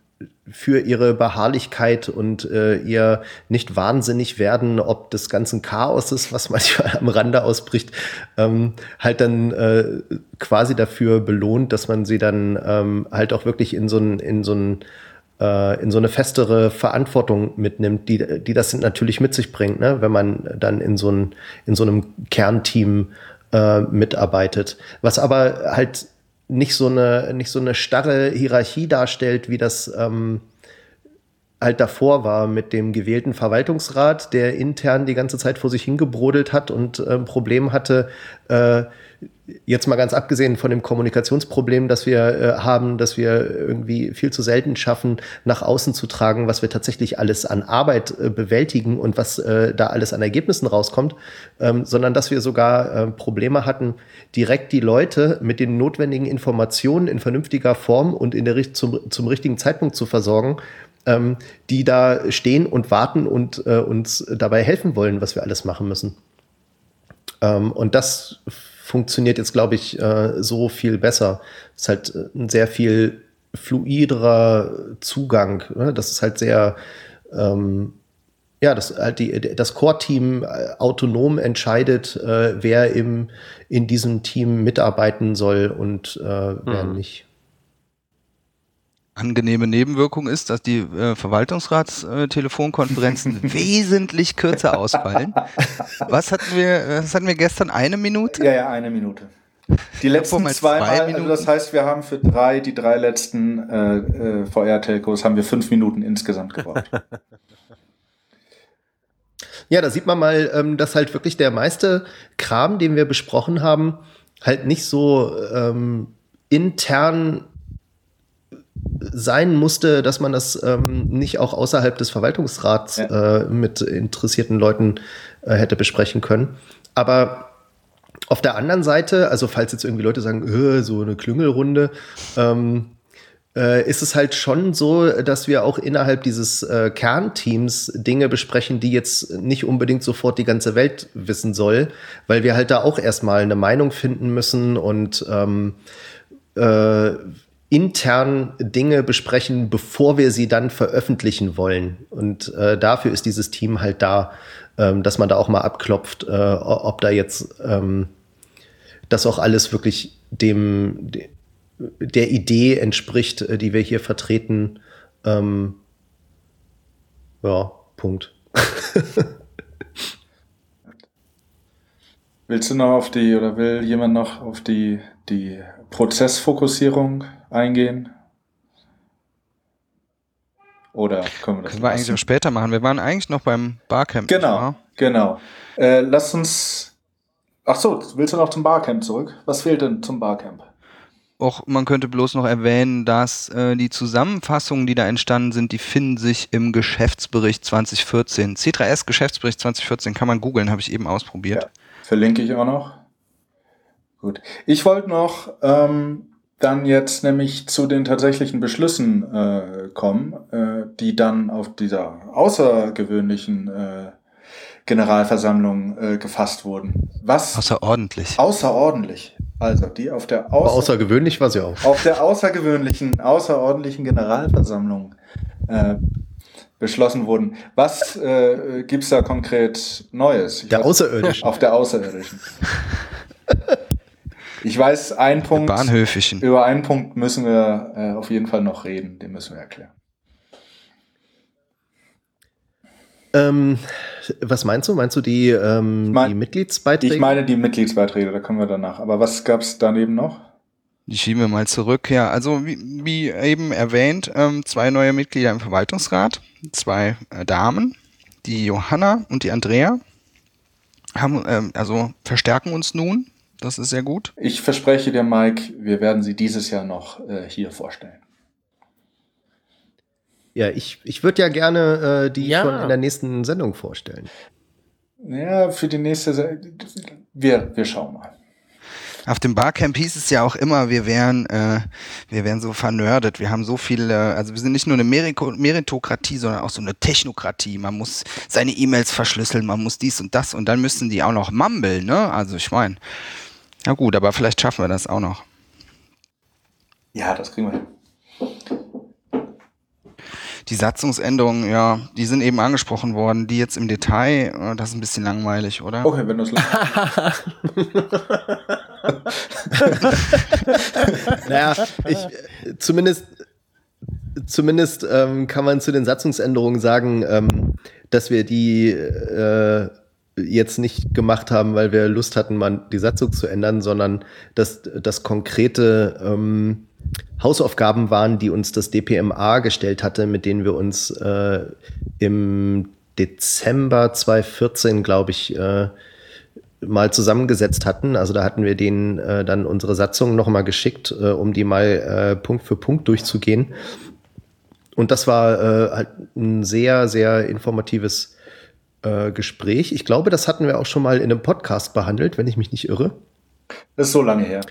E: für ihre Beharrlichkeit und äh, ihr nicht wahnsinnig werden, ob des ganzen Chaoses, was manchmal am Rande ausbricht, ähm, halt dann äh, quasi dafür belohnt, dass man sie dann ähm, halt auch wirklich in so ein, äh, in so eine festere Verantwortung mitnimmt, die, die das natürlich mit sich bringt, ne? wenn man dann in so, ein, in so einem Kernteam äh, mitarbeitet. Was aber halt nicht so eine, nicht so eine starre Hierarchie darstellt, wie das ähm, halt davor war mit dem gewählten Verwaltungsrat, der intern die ganze Zeit vor sich hingebrodelt hat und ein Problem hatte, äh, jetzt mal ganz abgesehen von dem Kommunikationsproblem, das wir äh, haben, dass wir irgendwie viel zu selten schaffen, nach außen zu tragen, was wir tatsächlich alles an Arbeit äh, bewältigen und was äh, da alles an Ergebnissen rauskommt, ähm, sondern dass wir sogar äh, Probleme hatten, direkt die Leute mit den notwendigen Informationen in vernünftiger Form und in der, zum, zum richtigen Zeitpunkt zu versorgen, ähm, die da stehen und warten und äh, uns dabei helfen wollen, was wir alles machen müssen. Ähm, und das funktioniert jetzt, glaube ich, äh, so viel besser. Es ist halt äh, ein sehr viel fluiderer Zugang. Ne? Das ist halt sehr, ähm, ja, das halt die, das Core-Team äh, autonom entscheidet, äh, wer im, in diesem Team mitarbeiten soll und äh, wer
B: Mhm.
E: nicht.
C: Angenehme Nebenwirkung ist, dass die äh, Verwaltungsratstelefonkonferenzen wesentlich kürzer ausfallen. Was hatten wir, was hatten wir gestern? Eine Minute?
D: Ja, ja, eine Minute. Die letzten
C: mal
D: zwei
C: zwei
D: also
C: Minuten.
D: das heißt, wir haben für drei, die drei letzten äh, äh, VR-Telcos, haben wir fünf Minuten insgesamt gebraucht.
E: Ja, da sieht man mal, ähm, dass halt wirklich der meiste Kram, den wir besprochen haben, halt nicht so ähm, intern sein musste, dass man das ähm, nicht auch außerhalb des Verwaltungsrats äh, mit interessierten Leuten äh, hätte besprechen können. Aber auf der anderen Seite, also falls jetzt irgendwie Leute sagen, äh, so eine Klüngelrunde, ähm, äh, ist es halt schon so, dass wir auch innerhalb dieses äh, Kernteams Dinge besprechen, die jetzt nicht unbedingt sofort die ganze Welt wissen soll, weil wir halt da auch erstmal eine Meinung finden müssen und ähm, äh, intern Dinge besprechen, bevor wir sie dann veröffentlichen wollen. Und äh, dafür ist dieses Team halt da, ähm, dass man da auch mal abklopft, äh, ob da jetzt ähm, das auch alles wirklich dem de, der Idee entspricht, äh, die wir hier vertreten. Ähm, ja, Punkt.
D: Willst du noch auf die, oder will jemand noch auf die, die Prozessfokussierung eingehen? Oder können wir das
C: Können wir eigentlich auch später machen. Wir waren eigentlich noch beim Barcamp.
D: Genau, genau. Äh, lass uns. Ach so, willst du noch zum Barcamp zurück? Was fehlt denn zum Barcamp?
C: Och, man könnte bloß noch erwähnen, dass äh, die Zusammenfassungen, die da entstanden sind, die finden sich im Geschäftsbericht 2014. C3S Geschäftsbericht 2014 kann man googeln, habe ich eben ausprobiert.
D: Ja, verlinke ich auch noch. Gut. Ich wollte noch ähm, dann jetzt nämlich zu den tatsächlichen Beschlüssen äh, kommen, äh, die dann auf dieser außergewöhnlichen äh, Generalversammlung äh, gefasst wurden. Was
C: Außerordentlich.
D: außerordentlich, also die auf der
E: Aber
D: außer
E: außergewöhnlich war sie auch.
D: auf der außergewöhnlichen, außerordentlichen Generalversammlung äh, beschlossen wurden. Was äh, gibt's da konkret Neues? Ich
E: Der
D: weiß-
E: Außerirdische.
D: Auf der außerirdischen. Ich weiß, ein Punkt,
C: Bahnhöfischen.
D: über einen Punkt müssen wir äh, auf jeden Fall noch reden, den müssen wir erklären.
E: Ähm, was meinst du? Meinst du die, ähm,
D: Ich mein-
E: die Mitgliedsbeiträge?
D: Ich meine die Mitgliedsbeiträge, da kommen wir danach. Aber was gab's daneben noch?
C: Die schieben wir mal zurück. Ja, also wie, wie eben erwähnt, ähm, zwei neue Mitglieder im Verwaltungsrat, zwei äh, Damen, die Johanna und die Andrea, haben ähm, also verstärken uns nun. Das ist sehr gut.
D: Ich verspreche dir, Mike, wir werden sie dieses Jahr noch äh, hier vorstellen.
E: ja, ich, ich würde ja gerne äh, die
B: Ja.
E: schon in der nächsten Sendung vorstellen.
D: Ja, für die nächste, Se wir, wir schauen mal.
C: Auf dem Barcamp hieß es ja auch immer, wir wären, äh, wir wären so vernördet. Wir haben so viel, äh, also wir sind nicht nur eine Meriko Meritokratie, sondern auch so eine Technokratie. Man muss seine E-Mails verschlüsseln, man muss dies und das und dann müssen die auch noch mumbeln, ne? Also ich meine, na gut, aber vielleicht schaffen wir das auch noch.
D: Ja, das kriegen wir hin.
C: Die Satzungsänderungen, ja, die sind eben angesprochen worden. Die jetzt im Detail, äh, das ist ein bisschen langweilig, oder?
D: Okay, wenn du es
E: Naja, ich, zumindest, zumindest ähm, kann man zu den Satzungsänderungen sagen, ähm, dass wir die äh, jetzt nicht gemacht haben, weil wir Lust hatten, mal die Satzung zu ändern, sondern dass das konkrete ähm, Hausaufgaben waren, die uns das DPMA gestellt hatte, mit denen wir uns äh, im Dezember 2014, glaube ich, äh, mal zusammengesetzt hatten. Also da hatten wir denen äh, dann unsere Satzung noch mal geschickt, äh, um die mal äh, Punkt für Punkt durchzugehen. Und das war äh, halt ein sehr, sehr informatives äh, Gespräch. Ich glaube, das hatten wir auch schon mal in einem Podcast behandelt, wenn ich mich nicht irre.
D: Das ist so lange her.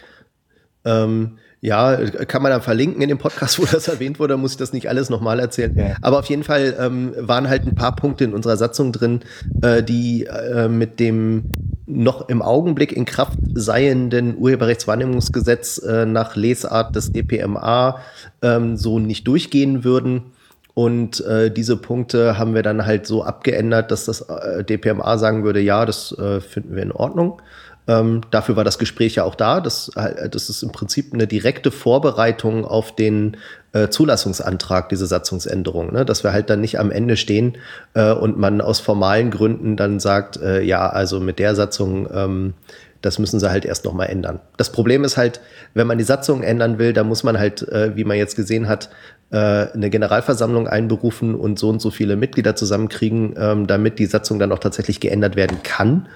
E: Ähm, ja, kann man dann verlinken in dem Podcast, wo das erwähnt wurde, muss ich das nicht alles nochmal erzählen.
D: Ja.
E: Aber auf jeden Fall ähm, waren halt ein paar Punkte in unserer Satzung drin, äh, die äh, mit dem noch im Augenblick in Kraft seienden Urheberrechtswahrnehmungsgesetz äh, nach Lesart des DPMA ähm, so nicht durchgehen würden. Und äh, diese Punkte haben wir dann halt so abgeändert, dass das äh, DPMA sagen würde, ja, das äh, finden wir in Ordnung. Ähm, dafür war das Gespräch ja auch da. Das, äh, das ist im Prinzip eine direkte Vorbereitung auf den äh, Zulassungsantrag, diese Satzungsänderung. Ne? Dass wir halt dann nicht am Ende stehen äh, und man aus formalen Gründen dann sagt, äh, ja, also mit der Satzung, ähm, das müssen sie halt erst noch mal ändern. Das Problem ist halt, wenn man die Satzung ändern will, dann muss man halt, äh, wie man jetzt gesehen hat, eine Generalversammlung einberufen und so und so viele Mitglieder zusammenkriegen, ähm, damit die Satzung dann auch tatsächlich geändert werden kann.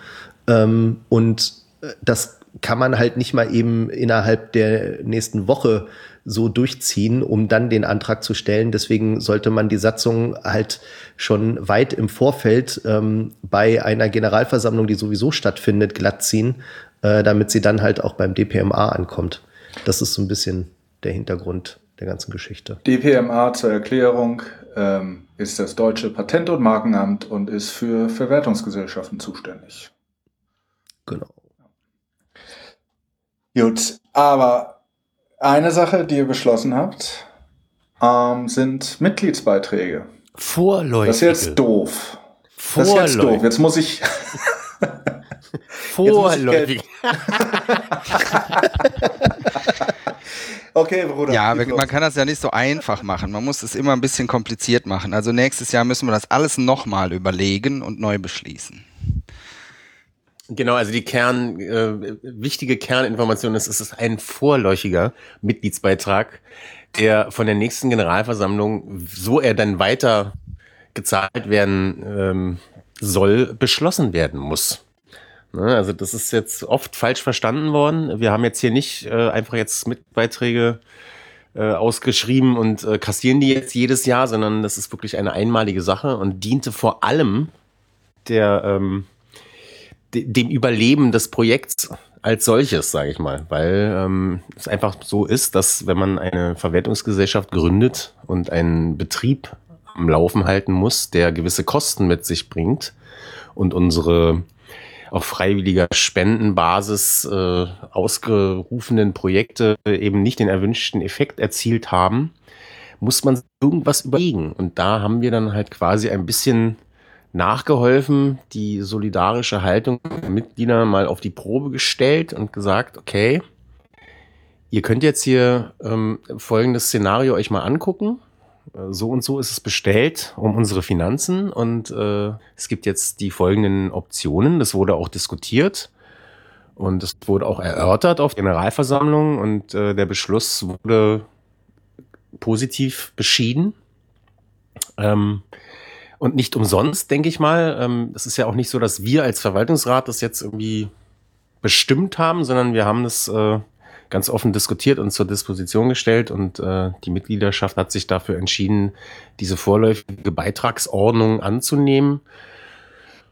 E: Ähm, und äh, das kann man halt nicht mal eben innerhalb der nächsten Woche so durchziehen, um dann den Antrag zu stellen. Deswegen sollte man die Satzung halt schon weit im Vorfeld ähm, bei einer Generalversammlung, die sowieso stattfindet, glatt ziehen, äh, damit sie dann halt auch beim DPMA ankommt. Das ist so ein bisschen der Hintergrund der ganzen Geschichte.
D: DPMA zur Erklärung ähm, ist das deutsche Patent- und Markenamt und ist für Verwertungsgesellschaften zuständig.
E: Genau.
D: Gut, aber eine Sache, die ihr beschlossen habt, ähm, sind Mitgliedsbeiträge.
B: Vorläufige.
D: Das ist jetzt doof. Das ist jetzt doof.
B: Vorläufig.
D: Jetzt muss ich.
B: Vorläufig.
D: Okay, Bruder.
C: Ja, wir,
D: los.
C: man kann das ja nicht so einfach machen. Man muss es immer ein bisschen kompliziert machen. Also nächstes Jahr müssen wir das alles nochmal überlegen und neu beschließen.
B: Genau, also die Kern, äh, wichtige Kerninformation ist, es ist ein vorläufiger Mitgliedsbeitrag. der von der nächsten Generalversammlung, so er dann weiter gezahlt werden ähm, soll, beschlossen werden muss. Ne, also das ist jetzt oft falsch verstanden worden. Wir haben jetzt hier nicht äh, einfach jetzt Mitbeiträge äh, ausgeschrieben und äh, kassieren die jetzt jedes Jahr, sondern das ist wirklich eine einmalige Sache und diente vor allem der ähm, de dem Überleben des Projekts als solches, sage ich mal, weil ähm, es einfach so ist, dass wenn man eine Verwertungsgesellschaft gründet und einen Betrieb am Laufen halten muss, der gewisse Kosten mit sich bringt und unsere auf freiwilliger Spendenbasis äh, ausgerufenen Projekte eben nicht den erwünschten Effekt erzielt haben, muss man irgendwas überlegen. Und da haben wir dann halt quasi ein bisschen nachgeholfen, die solidarische Haltung der Mitglieder mal auf die Probe gestellt und gesagt, okay, ihr könnt jetzt hier ähm, folgendes Szenario euch mal angucken. Äh, so und so ist es bestellt um unsere Finanzen und äh, es gibt jetzt die folgenden Optionen. Das wurde auch diskutiert und es wurde auch erörtert auf Generalversammlung und äh, der Beschluss wurde positiv beschieden. Ähm, und nicht umsonst, denke ich mal. Ähm, es ist ja auch nicht so, dass wir als Verwaltungsrat das jetzt irgendwie bestimmt haben, sondern wir haben das äh, ganz offen diskutiert und zur Disposition gestellt und äh, die Mitgliedschaft hat sich dafür entschieden, diese vorläufige Beitragsordnung anzunehmen.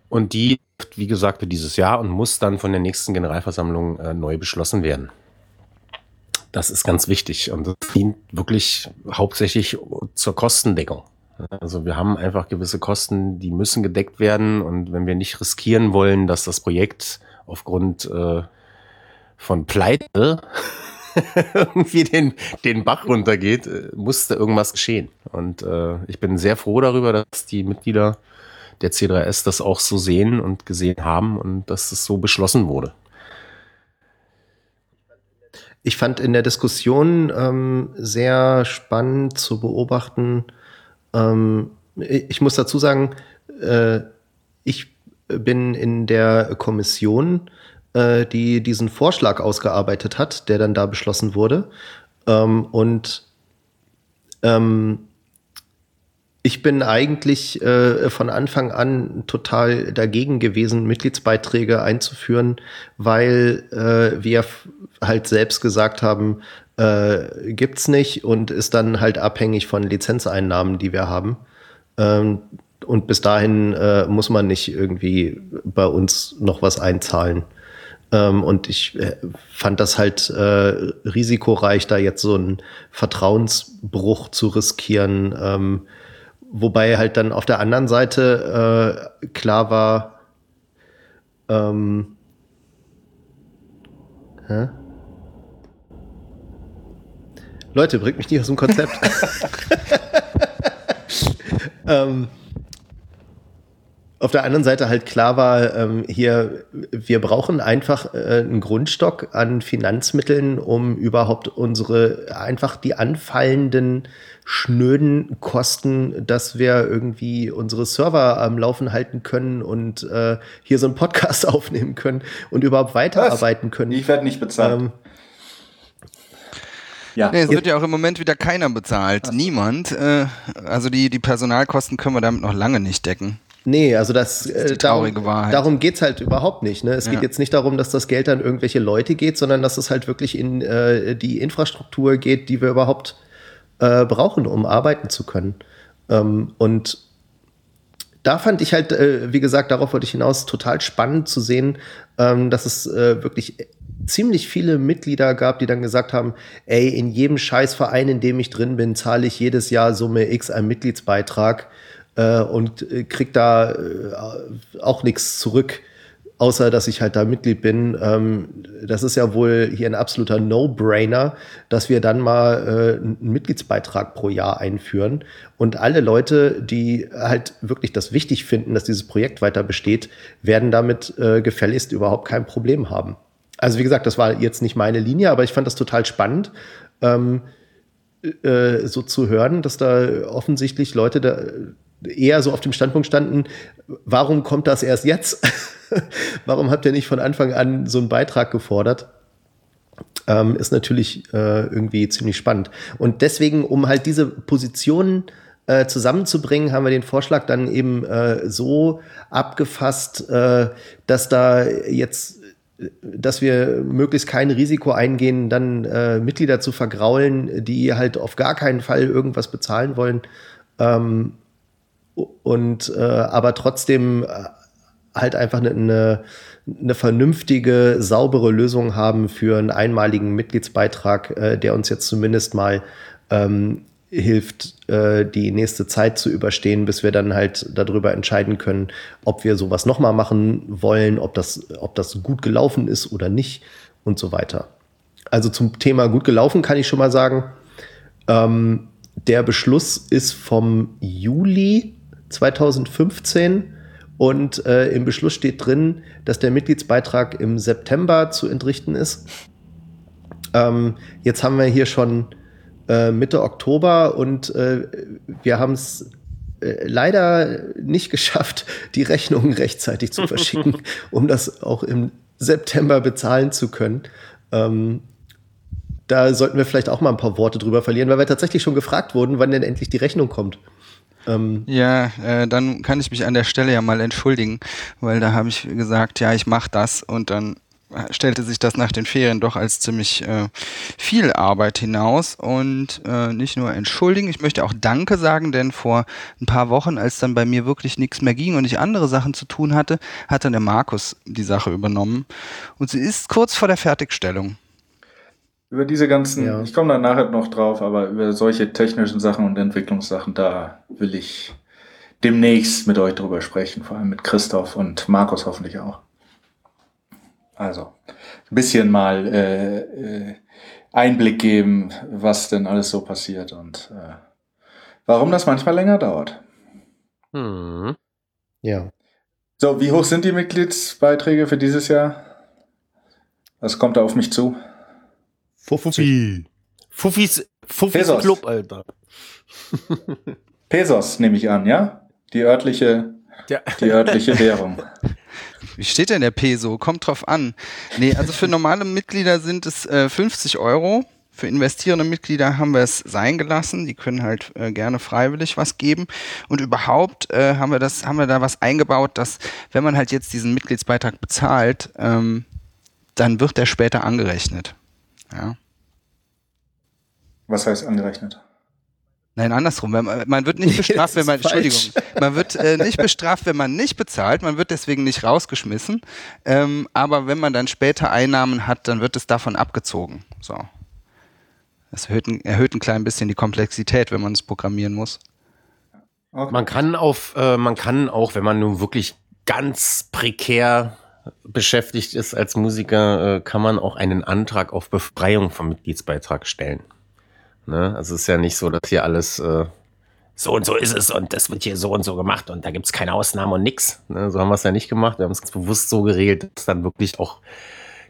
B: Und die, wie gesagt, für dieses Jahr und muss dann von der nächsten Generalversammlung äh, neu beschlossen werden. Das ist ganz wichtig und das dient wirklich hauptsächlich zur Kostendeckung. Also wir haben einfach gewisse Kosten, die müssen gedeckt werden und wenn wir nicht riskieren wollen, dass das Projekt aufgrund äh, von Pleite irgendwie den, den Bach runtergeht, äh, musste irgendwas geschehen. Und äh, ich bin sehr froh darüber, dass die Mitglieder der C3S das auch so sehen und gesehen haben und dass es so beschlossen wurde.
E: Ich fand in der Diskussion ähm, sehr spannend zu beobachten. Ähm, ich muss dazu sagen, äh, ich bin in der Kommission äh, die diesen Vorschlag ausgearbeitet hat, der dann da beschlossen wurde. Ähm, und ähm, ich bin eigentlich äh, von Anfang an total dagegen gewesen, Mitgliedsbeiträge einzuführen, weil äh, wir halt selbst gesagt haben, äh, gibt's nicht und ist dann halt abhängig von Lizenzeinnahmen, die wir haben. Ähm, und bis dahin äh, muss man nicht irgendwie bei uns noch was einzahlen. Ähm, und ich äh, fand das halt äh, risikoreich, da jetzt so einen Vertrauensbruch zu riskieren. Ähm, wobei halt dann auf der anderen Seite äh, klar war, ähm, hä? Leute, bringt mich nicht aus dem Konzept. ähm, auf der anderen Seite halt klar war, ähm, hier, wir brauchen einfach äh, einen Grundstock an Finanzmitteln, um überhaupt unsere, einfach die anfallenden schnöden Kosten, dass wir irgendwie unsere Server am Laufen halten können und äh, hier so einen Podcast aufnehmen können und überhaupt weiterarbeiten
D: Was?
E: können.
D: Ich werde nicht bezahlt. Ähm,
C: ja. Nee, es wird ja auch im Moment wieder keiner bezahlt. Niemand. Äh, also die, die Personalkosten können wir damit noch lange nicht decken.
E: Nee, also das, das äh, darum, darum geht's halt überhaupt nicht. Ne? Es ja. geht jetzt nicht darum, dass das Geld an irgendwelche Leute geht, sondern dass es halt wirklich in äh, die Infrastruktur geht, die wir überhaupt äh, brauchen, um arbeiten zu können. Ähm, und da fand ich halt, äh, wie gesagt, darauf wollte ich hinaus, total spannend zu sehen, ähm, dass es äh, wirklich ziemlich viele Mitglieder gab, die dann gesagt haben, ey, in jedem Scheißverein, in dem ich drin bin, zahle ich jedes Jahr Summe X einen Mitgliedsbeitrag äh, und äh, krieg da äh, auch nichts zurück, außer dass ich halt da Mitglied bin. Ähm, das ist ja wohl hier ein absoluter No-Brainer, dass wir dann mal äh, einen Mitgliedsbeitrag pro Jahr einführen und alle Leute, die halt wirklich das wichtig finden, dass dieses Projekt weiter besteht, werden damit äh, gefälligst überhaupt kein Problem haben. Also wie gesagt, das war jetzt nicht meine Linie, aber ich fand das total spannend. Ähm, äh, so zu hören, dass da offensichtlich Leute da eher so auf dem Standpunkt standen, warum kommt das erst jetzt? warum habt ihr nicht von Anfang an so einen Beitrag gefordert? ähm, ist natürlich äh, irgendwie ziemlich spannend. Und deswegen, um halt diese Positionen äh, zusammenzubringen, haben wir den Vorschlag dann eben äh, so abgefasst, äh, dass da jetzt dass wir möglichst kein Risiko eingehen, dann äh, Mitglieder zu vergraulen, die halt auf gar keinen Fall irgendwas bezahlen wollen. Ähm, und äh, aber trotzdem äh, halt einfach eine, eine, eine vernünftige, saubere Lösung haben für einen einmaligen Mitgliedsbeitrag, äh, der uns jetzt zumindest mal ähm, hilft, äh, die nächste Zeit zu überstehen, bis wir dann halt darüber entscheiden können, ob wir sowas nochmal machen wollen, ob das, ob das gut gelaufen ist oder nicht und so weiter. Also zum Thema gut gelaufen kann ich schon mal sagen, ähm, der Beschluss ist vom Juli 2015 und äh, im Beschluss steht drin, dass der Mitgliedsbeitrag im September zu entrichten ist. Ähm, jetzt haben wir hier schon äh, Mitte Oktober und äh, wir haben es äh, leider nicht geschafft, die Rechnungen rechtzeitig zu verschicken, um das auch im September bezahlen zu können. Ähm, da sollten wir vielleicht auch mal ein paar Worte drüber verlieren, weil wir tatsächlich schon gefragt wurden, wann denn endlich die Rechnung kommt.
C: Ähm ja, äh, dann kann ich mich an der Stelle ja mal entschuldigen, weil da habe ich gesagt, ja, ich mache das. Und dann stellte sich das nach den Ferien doch als ziemlich äh, viel Arbeit hinaus. Und äh, nicht nur entschuldigen, ich möchte auch Danke sagen, denn vor ein paar Wochen, als dann bei mir wirklich nichts mehr ging und ich andere Sachen zu tun hatte, hat dann der Markus die Sache übernommen. Und sie ist kurz vor der Fertigstellung.
D: Über diese ganzen, ja. ich komme da nachher noch drauf, aber über solche technischen Sachen und Entwicklungssachen, da will ich demnächst mit euch drüber sprechen, vor allem mit Christoph und Markus hoffentlich auch. Also ein bisschen mal äh, äh, Einblick geben, was denn alles so passiert und äh, warum das manchmal länger dauert.
E: Hm. Ja.
D: So, wie hoch sind die Mitgliedsbeiträge für dieses Jahr? Was kommt da auf mich zu?
B: Fuffi. Fuffis, Fuffis
D: Pesos.
B: Club, Alter.
D: Pesos nehme ich an, ja? Die örtliche,
B: Ja.
D: die örtliche Währung.
C: Wie steht denn der Peso? Kommt drauf an. Nee, also für normale Mitglieder sind es äh, 50 Euro. Für investierende Mitglieder haben wir es sein gelassen. Die können halt äh, gerne freiwillig was geben. Und überhaupt äh, haben wir das, haben wir da was eingebaut, dass wenn man halt jetzt diesen Mitgliedsbeitrag bezahlt, ähm, dann wird der später angerechnet. Ja.
D: Was heißt angerechnet?
C: Nein, andersrum. Man, man wird nicht bestraft, wenn man. Entschuldigung, man wird äh, nicht bestraft, wenn man nicht bezahlt. Man wird deswegen nicht rausgeschmissen. Ähm, aber wenn man dann später Einnahmen hat, dann wird es davon abgezogen. So. Das erhöht ein, erhöht ein klein bisschen die Komplexität, wenn man es programmieren muss.
D: Okay.
B: Man kann auf, äh, man kann auch, wenn man nun wirklich ganz prekär beschäftigt ist als Musiker, äh, kann man auch einen Antrag auf Befreiung vom Mitgliedsbeitrag stellen. Ne? Also es ist ja nicht so, dass hier alles äh, so und so ist es und das wird hier so und so gemacht und da gibt es keine Ausnahme und nix. Ne? So haben wir es ja nicht gemacht. Wir haben es ganz bewusst so geregelt, dass dann wirklich auch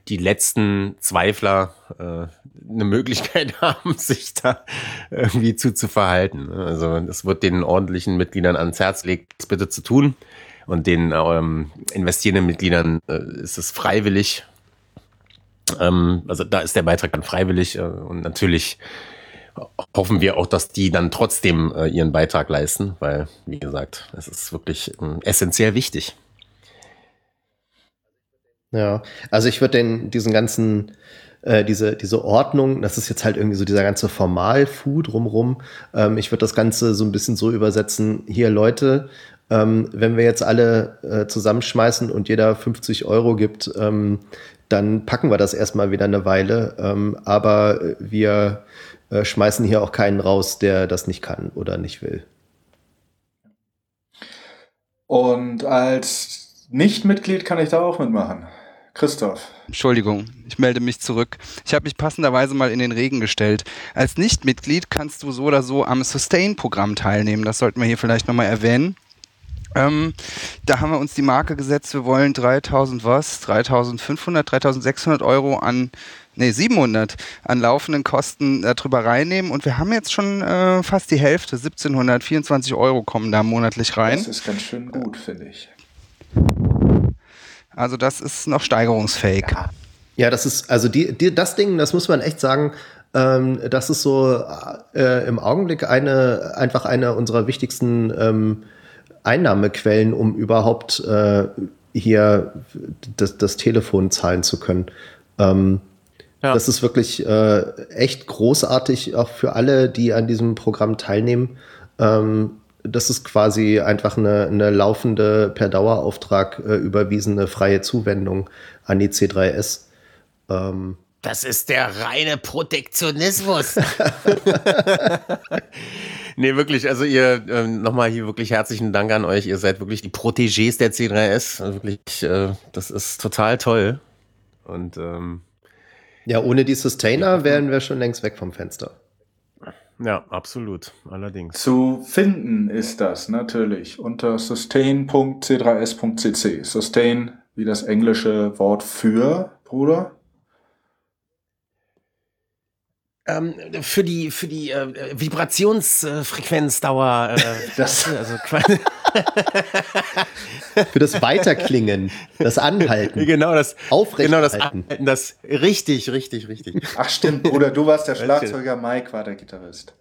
B: die letzten Zweifler äh, eine Möglichkeit haben, sich da irgendwie zu, zu verhalten. ne? Also es wird den ordentlichen Mitgliedern ans Herz legt, das bitte zu tun. Und den ähm, investierenden Mitgliedern äh, ist es freiwillig. Ähm, also da ist der Beitrag dann freiwillig äh, und natürlich hoffen wir auch, dass die dann trotzdem äh, ihren Beitrag leisten, weil, wie gesagt, es ist wirklich ähm, essentiell wichtig.
E: Ja, also ich würde den diesen ganzen äh, diese diese Ordnung, das ist jetzt halt irgendwie so dieser ganze Formalfood drumrum. Ähm, ich würde das Ganze so ein bisschen so übersetzen: Hier Leute, ähm, wenn wir jetzt alle äh, zusammenschmeißen und jeder 50 Euro gibt, ähm, dann packen wir das erstmal wieder eine Weile. Ähm, aber wir äh, schmeißen hier auch keinen raus, der das nicht kann oder nicht will.
D: Und als Nichtmitglied kann ich da auch mitmachen. Christoph.
C: Entschuldigung, ich melde mich zurück. Ich habe mich passenderweise mal in den Regen gestellt. Als Nichtmitglied kannst du so oder so am Sustain-Programm teilnehmen. Das sollten wir hier vielleicht nochmal erwähnen. Ähm, da haben wir uns die Marke gesetzt, wir wollen 3000 was, 3500, 3600 Euro an, nee 700 an laufenden Kosten äh, drüber reinnehmen und wir haben jetzt schon äh, fast die Hälfte, 1724 Euro kommen da monatlich rein.
D: Das ist ganz schön gut, finde ich.
C: Also das ist noch steigerungsfähig.
E: Ja, das ist, also die, die, das Ding, das muss man echt sagen, ähm, das ist so äh, im Augenblick eine, einfach eine unserer wichtigsten ähm, Einnahmequellen, um überhaupt äh, hier das, das Telefon zahlen zu können. Ähm,
B: Ja.
E: Das ist wirklich äh, echt großartig, auch für alle, die an diesem Programm teilnehmen. Ähm, das ist quasi einfach eine, eine laufende, per Dauerauftrag äh, überwiesene freie Zuwendung an die C3S. Ähm,
B: Das ist der reine Protektionismus. nee, wirklich, also ihr, ähm, nochmal hier wirklich herzlichen Dank an euch. Ihr seid wirklich die Protégés der C3S. Also wirklich, äh, das ist total toll. Und ähm,
E: ja, ohne die Sustainer wären wir schon längst weg vom Fenster.
B: ja, absolut. Allerdings.
D: Zu finden ist das natürlich unter sustain.c3s.cc. Sustain wie das englische Wort für, Bruder.
B: Ähm, für die, für die äh, Vibrationsfrequenzdauer, äh,
D: Das-
B: also.
E: Für das Weiterklingen, das Anhalten,
B: Genau das,
E: Aufrecht
B: genau das,
E: halten.
B: Anhalten, das, richtig, richtig, richtig.
D: Ach stimmt, Bruder, du warst der Schlagzeuger, Mike war der Gitarrist.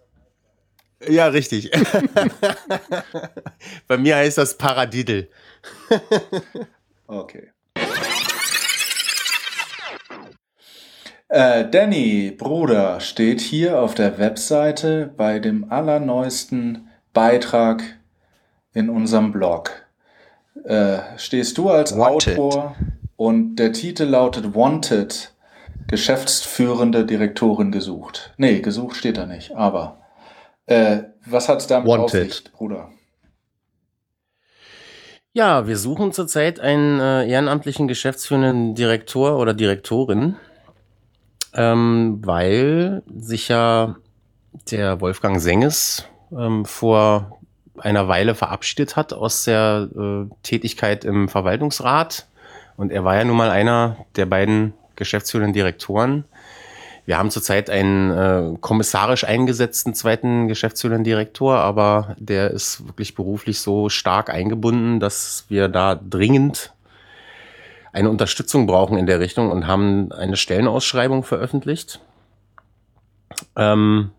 B: Ja, richtig. Bei mir heißt das Paradiddle.
D: Okay. Äh, Danny, Bruder, steht hier auf der Webseite bei dem allerneuesten Beitrag in unserem Blog. Äh, stehst du als
C: Wanted.
D: Autor und der Titel lautet Wanted, Geschäftsführende Direktorin gesucht. Nee, gesucht steht da nicht, aber äh, was hat's damit auf
E: Wanted.
D: sich, Bruder?
B: Ja, wir suchen zurzeit einen äh, ehrenamtlichen geschäftsführenden Direktor oder Direktorin, ähm, weil sich ja der Wolfgang Senges ähm, vor einer Weile verabschiedet hat aus der äh, Tätigkeit im Verwaltungsrat. Und er war ja nun mal einer der beiden geschäftsführenden Direktoren. Wir haben zurzeit einen äh, kommissarisch eingesetzten zweiten geschäftsführenden Direktor, aber der ist wirklich beruflich so stark eingebunden, dass wir da dringend eine Unterstützung brauchen in der Richtung und haben eine Stellenausschreibung veröffentlicht, ähm,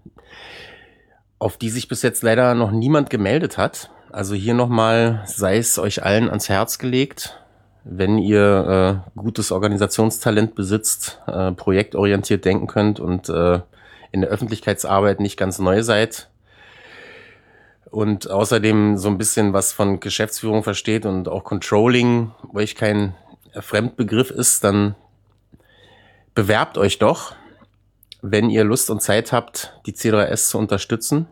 B: auf die sich bis jetzt leider noch niemand gemeldet hat. Also hier nochmal sei es euch allen ans Herz gelegt, wenn ihr äh, gutes Organisationstalent besitzt, äh, projektorientiert denken könnt und äh, in der Öffentlichkeitsarbeit nicht ganz neu seid und außerdem so ein bisschen was von Geschäftsführung versteht und auch Controlling euch kein Fremdbegriff ist, dann bewerbt euch doch, wenn ihr Lust und Zeit habt, die C3S zu unterstützen.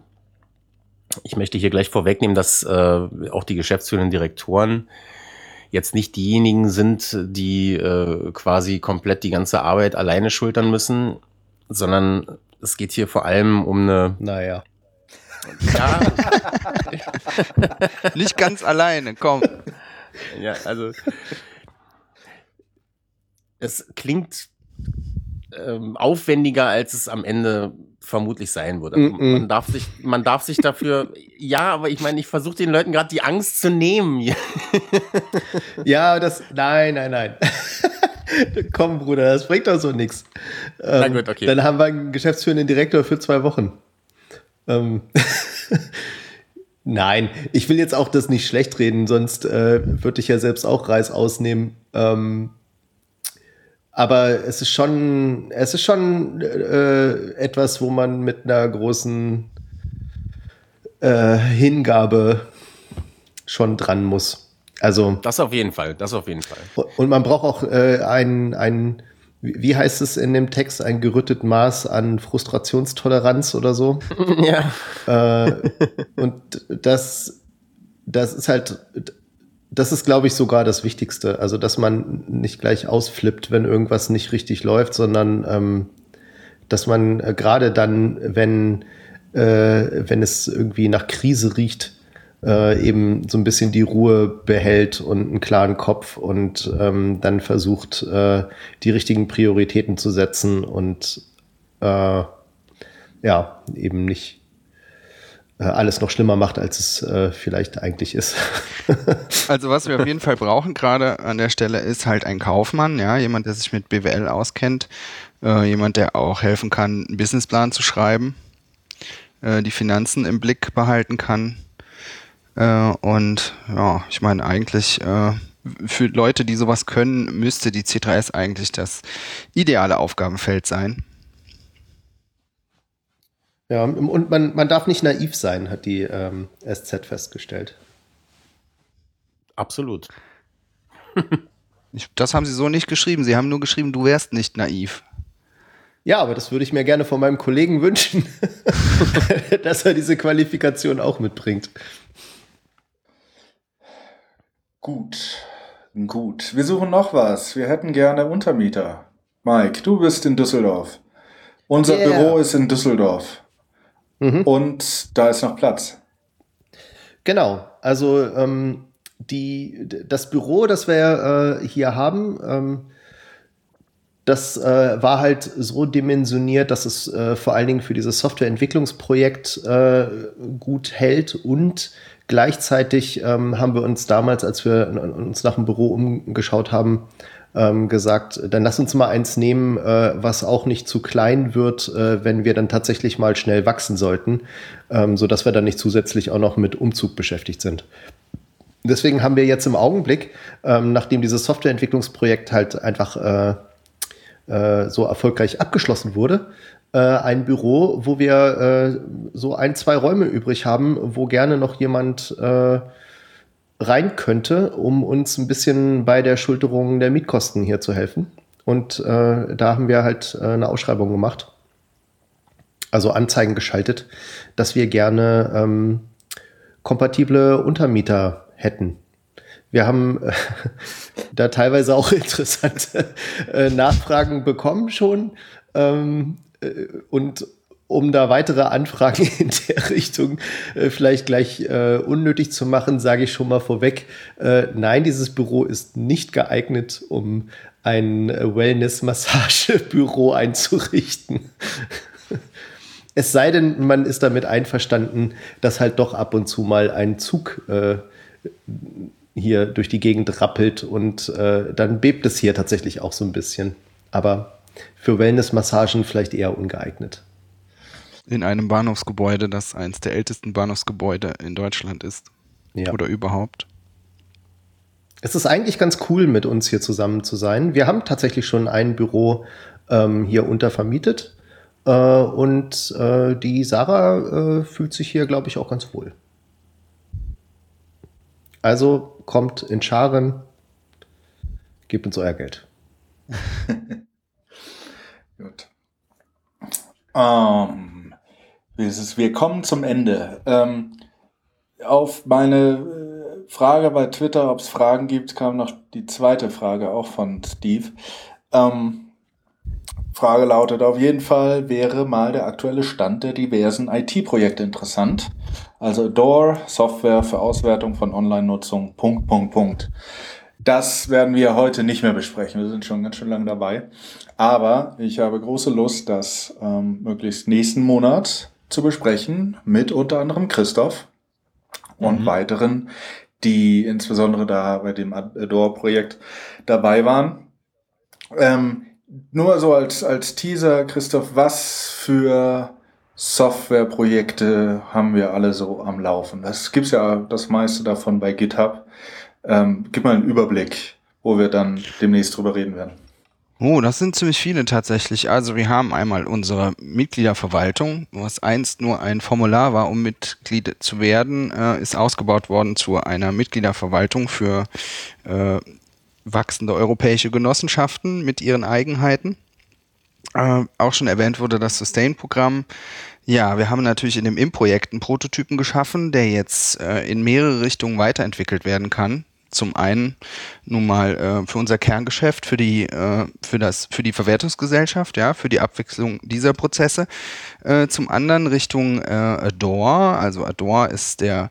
B: Ich möchte hier gleich vorwegnehmen, dass äh, auch die geschäftsführenden Direktoren jetzt nicht diejenigen sind, die äh, quasi komplett die ganze Arbeit alleine schultern müssen, sondern es geht hier vor allem um eine
E: Naja.
B: ja,
C: Nicht ganz alleine, komm.
B: ja, also es klingt ähm, aufwendiger, als es am Ende vermutlich sein würde.
E: Mm, mm.
B: Man darf sich, man darf sich dafür, ja, aber ich meine, ich versuche den Leuten gerade die Angst zu nehmen.
E: Ja, das. Nein, nein, nein. Komm, Bruder, das bringt doch so nichts. Ähm,
B: Na gut, okay.
E: Dann haben wir einen geschäftsführenden Direktor für zwei Wochen. Ähm, nein, ich will jetzt auch das nicht schlecht reden, sonst äh, würde ich ja selbst auch Reis ausnehmen. Ähm, aber es ist schon, es ist schon äh, etwas, wo man mit einer großen äh, Hingabe schon dran muss. Also
B: Das auf jeden Fall, das auf jeden Fall.
E: und man braucht auch äh, ein, ein, wie heißt es in dem Text, ein gerüttet Maß an Frustrationstoleranz oder so.
B: Ja.
E: äh, und das, das ist halt, das ist, glaube ich, sogar das Wichtigste. Also, dass man nicht gleich ausflippt, wenn irgendwas nicht richtig läuft, sondern ähm, dass man äh, gerade dann, wenn, äh, wenn es irgendwie nach Krise riecht, äh, eben so ein bisschen die Ruhe behält und einen klaren Kopf und ähm, dann versucht, äh, die richtigen Prioritäten zu setzen und äh, ja, eben nicht alles noch schlimmer macht, als es äh, vielleicht eigentlich ist.
C: also was wir auf jeden Fall brauchen gerade an der Stelle ist halt ein Kaufmann, ja, jemand, der sich mit BWL auskennt, äh, jemand, der auch helfen kann, einen Businessplan zu schreiben, äh, die Finanzen im Blick behalten kann. Äh, und ja, ich meine eigentlich äh, für Leute, die sowas können, müsste die C3S eigentlich das ideale Aufgabenfeld sein.
E: Ja, und man, man darf nicht naiv sein, hat die ähm, SZ festgestellt.
B: Absolut.
C: ich, das haben sie so nicht geschrieben. Sie haben nur geschrieben, du wärst nicht naiv.
E: Ja, aber das würde ich mir gerne von meinem Kollegen wünschen, dass er diese Qualifikation auch mitbringt.
D: Gut, gut. Wir suchen noch was. Wir hätten gerne Untermieter. Mike, du bist in Düsseldorf. Unser yeah. Büro ist in Düsseldorf. Mhm. Und da ist noch Platz.
E: Genau, also ähm, die, das Büro, das wir äh, hier haben, ähm, das äh, war halt so dimensioniert, dass es äh, vor allen Dingen für dieses Softwareentwicklungsprojekt äh, gut hält und gleichzeitig ähm, haben wir uns damals, als wir uns nach dem Büro umgeschaut haben, ähm, gesagt, dann lass uns mal eins nehmen, äh, was auch nicht zu klein wird, äh, wenn wir dann tatsächlich mal schnell wachsen sollten, ähm, sodass wir dann nicht zusätzlich auch noch mit Umzug beschäftigt sind. Deswegen haben wir jetzt im Augenblick, ähm, nachdem dieses Softwareentwicklungsprojekt halt einfach äh, äh, so erfolgreich abgeschlossen wurde, äh, ein Büro, wo wir äh, so ein, zwei Räume übrig haben, wo gerne noch jemand rein könnte, um uns ein bisschen bei der Schulterung der Mietkosten hier zu helfen. Und äh, da haben wir halt äh, eine Ausschreibung gemacht, also Anzeigen geschaltet, dass wir gerne ähm, kompatible Untermieter hätten. Wir haben äh, da teilweise auch interessante äh, Nachfragen bekommen schon. Ähm, äh, und um da weitere Anfragen in der Richtung äh, vielleicht gleich äh, unnötig zu machen, sage ich schon mal vorweg, äh, nein, dieses Büro ist nicht geeignet, um ein Wellness-Massagebüro einzurichten. es sei denn, man ist damit einverstanden, dass halt doch ab und zu mal ein Zug äh, hier durch die Gegend rappelt und äh, dann bebt es hier tatsächlich auch so ein bisschen. Aber für Wellness-Massagen vielleicht eher ungeeignet
C: in einem Bahnhofsgebäude, das eines der ältesten Bahnhofsgebäude in Deutschland ist. Ja. Oder überhaupt.
E: Es ist eigentlich ganz cool, mit uns hier zusammen zu sein. Wir haben tatsächlich schon ein Büro ähm, hier untervermietet. Äh, und äh, die Sarah äh, fühlt sich hier, glaube ich, auch ganz wohl. Also kommt in Scharen, gebt uns euer Geld.
D: Gut. Um, wir kommen zum Ende. Ähm, auf meine äh, Frage bei Twitter, ob es Fragen gibt, kam noch die zweite Frage, auch von Steve. Ähm, Frage lautet auf jeden Fall, wäre mal der aktuelle Stand der diversen IT-Projekte interessant. Also Adore, Software für Auswertung von Online-Nutzung, Punkt, Punkt, Punkt. Das werden wir heute nicht mehr besprechen. Wir sind schon ganz schön lange dabei. Aber ich habe große Lust, das ähm, möglichst nächsten Monat zu besprechen mit unter anderem Christoph und mhm. weiteren, die insbesondere da bei dem Adore-Projekt dabei waren. Ähm, nur so als, als Teaser, Christoph, was für Softwareprojekte haben wir alle so am Laufen? Das gibt's ja das meiste davon bei GitHub. Ähm, gib mal einen Überblick, wo wir dann demnächst drüber reden werden.
C: Oh, das sind ziemlich viele tatsächlich. Also wir haben einmal unsere Mitgliederverwaltung, was einst nur ein Formular war, um Mitglied zu werden, äh, ist ausgebaut worden zu einer Mitgliederverwaltung für äh, wachsende europäische Genossenschaften mit ihren Eigenheiten. Äh, auch schon erwähnt wurde das Sustain-Programm. Ja, wir haben natürlich in dem IM-Projekt einen Prototypen geschaffen, der jetzt äh, in mehrere Richtungen weiterentwickelt werden kann zum einen nun mal äh, für unser Kerngeschäft, für die, äh, für das, für die Verwertungsgesellschaft, ja, für die Abwechslung dieser Prozesse. Äh, zum anderen Richtung äh, Adore, also Adore ist der,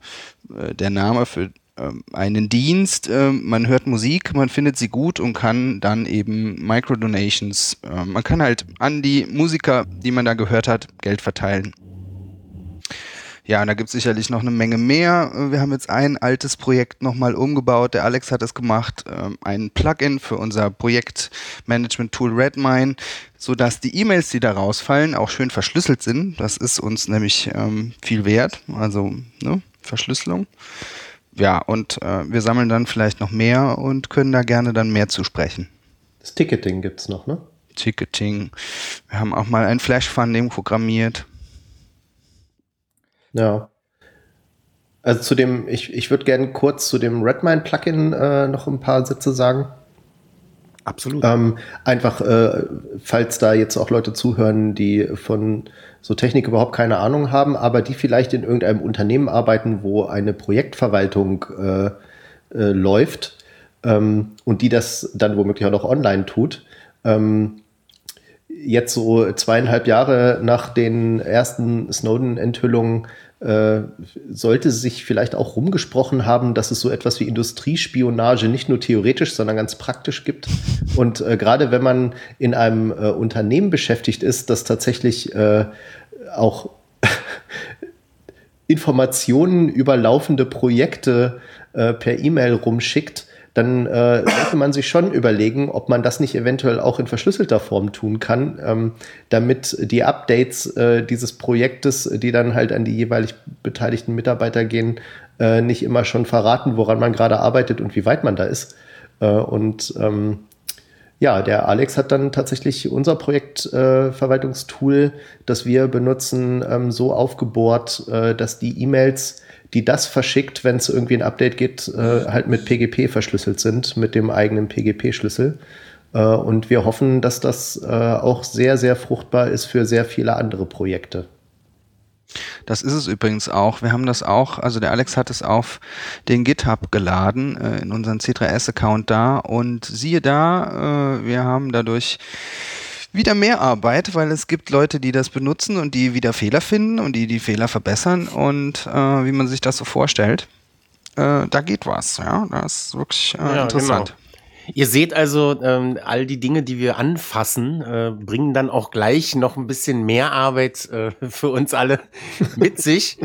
C: äh, der Name für ähm, einen Dienst, äh, man hört Musik, man findet sie gut und kann dann eben Microdonations, man kann halt an die Musiker, die man da gehört hat, Geld verteilen. Ja, und da gibt es sicherlich noch eine Menge mehr. Wir haben jetzt ein altes Projekt nochmal umgebaut. Der Alex hat es gemacht. Ähm, ein Plugin für unser Projektmanagement-Tool Redmine, sodass die E-Mails, die da rausfallen, auch schön verschlüsselt sind. Das ist uns nämlich ähm, viel wert. Also ne, Verschlüsselung. Ja, und äh, wir sammeln dann vielleicht noch mehr und können da gerne dann mehr zusprechen.
E: Das Ticketing gibt's noch, ne?
C: Ticketing. Wir haben auch mal ein Flash-Funding programmiert.
E: Ja. Also zu dem, ich, ich würde gerne kurz zu dem Redmine-Plugin äh, noch ein paar Sätze sagen.
B: Absolut.
E: Ähm, einfach, äh, falls da jetzt auch Leute zuhören, die von so Technik überhaupt keine Ahnung haben, aber die vielleicht in irgendeinem Unternehmen arbeiten, wo eine Projektverwaltung äh, äh, läuft ähm, und die das dann womöglich auch noch online tut. Ähm, jetzt so zweieinhalb Jahre nach den ersten Snowden-Enthüllungen sollte sich vielleicht auch rumgesprochen haben, dass es so etwas wie Industriespionage nicht nur theoretisch, sondern ganz praktisch gibt. Und äh, gerade wenn man in einem äh, Unternehmen beschäftigt ist, das tatsächlich äh, auch Informationen über laufende Projekte äh, per E-Mail rumschickt, dann äh, sollte man sich schon überlegen, ob man das nicht eventuell auch in verschlüsselter Form tun kann, ähm, damit die Updates äh, dieses Projektes, die dann halt an die jeweilig beteiligten Mitarbeiter gehen, äh, nicht immer schon verraten, woran man gerade arbeitet und wie weit man da ist. Äh, und ähm, ja, der Alex hat dann tatsächlich unser Projektverwaltungstool, äh, das wir benutzen, ähm, so aufgebohrt, äh, dass die E-Mails die das verschickt, wenn es irgendwie ein Update gibt, äh, halt mit PGP verschlüsselt sind, mit dem eigenen PGP-Schlüssel. Äh, und wir hoffen, dass das äh, auch sehr, sehr fruchtbar ist für sehr viele andere Projekte.
C: Das ist es übrigens auch. Wir haben das auch, also der Alex hat es auf den GitHub geladen, äh, in unseren C3S-Account da. Und siehe da, äh, wir haben dadurch wieder mehr Arbeit, weil es gibt Leute, die das benutzen und die wieder Fehler finden und die die Fehler verbessern und äh, wie man sich das so vorstellt. Äh, da geht was, ja. Das ist wirklich äh, ja, interessant. Genau.
B: Ihr seht also, ähm, all die Dinge, die wir anfassen, äh, bringen dann auch gleich noch ein bisschen mehr Arbeit äh, für uns alle mit sich.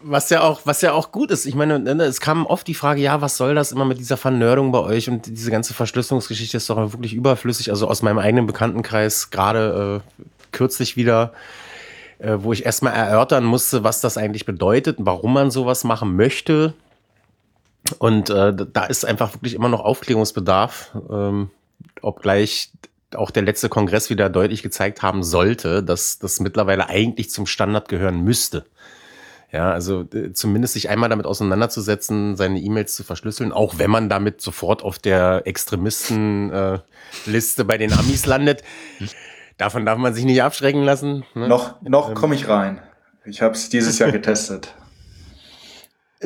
B: Was ja auch, was ja auch gut ist. Ich meine, ne, es kam oft die Frage, ja, was soll das immer mit dieser Vernördung bei euch und diese ganze Verschlüsselungsgeschichte ist doch wirklich überflüssig. Also aus meinem eigenen Bekanntenkreis gerade äh, kürzlich wieder, äh, wo ich erstmal erörtern musste, was das eigentlich bedeutet und warum man sowas machen möchte. Und äh, da ist einfach wirklich immer noch Aufklärungsbedarf, ähm, obgleich auch der letzte Kongress wieder deutlich gezeigt haben sollte, dass das mittlerweile eigentlich zum Standard gehören müsste. Ja, also äh, zumindest sich einmal damit auseinanderzusetzen, seine E-Mails zu verschlüsseln, auch wenn man damit sofort auf der Extremistenliste äh, bei den Amis landet. Davon darf man sich nicht abschrecken lassen.
D: Ne? Noch, noch ähm, komme ich rein. Ich habe es dieses Jahr getestet.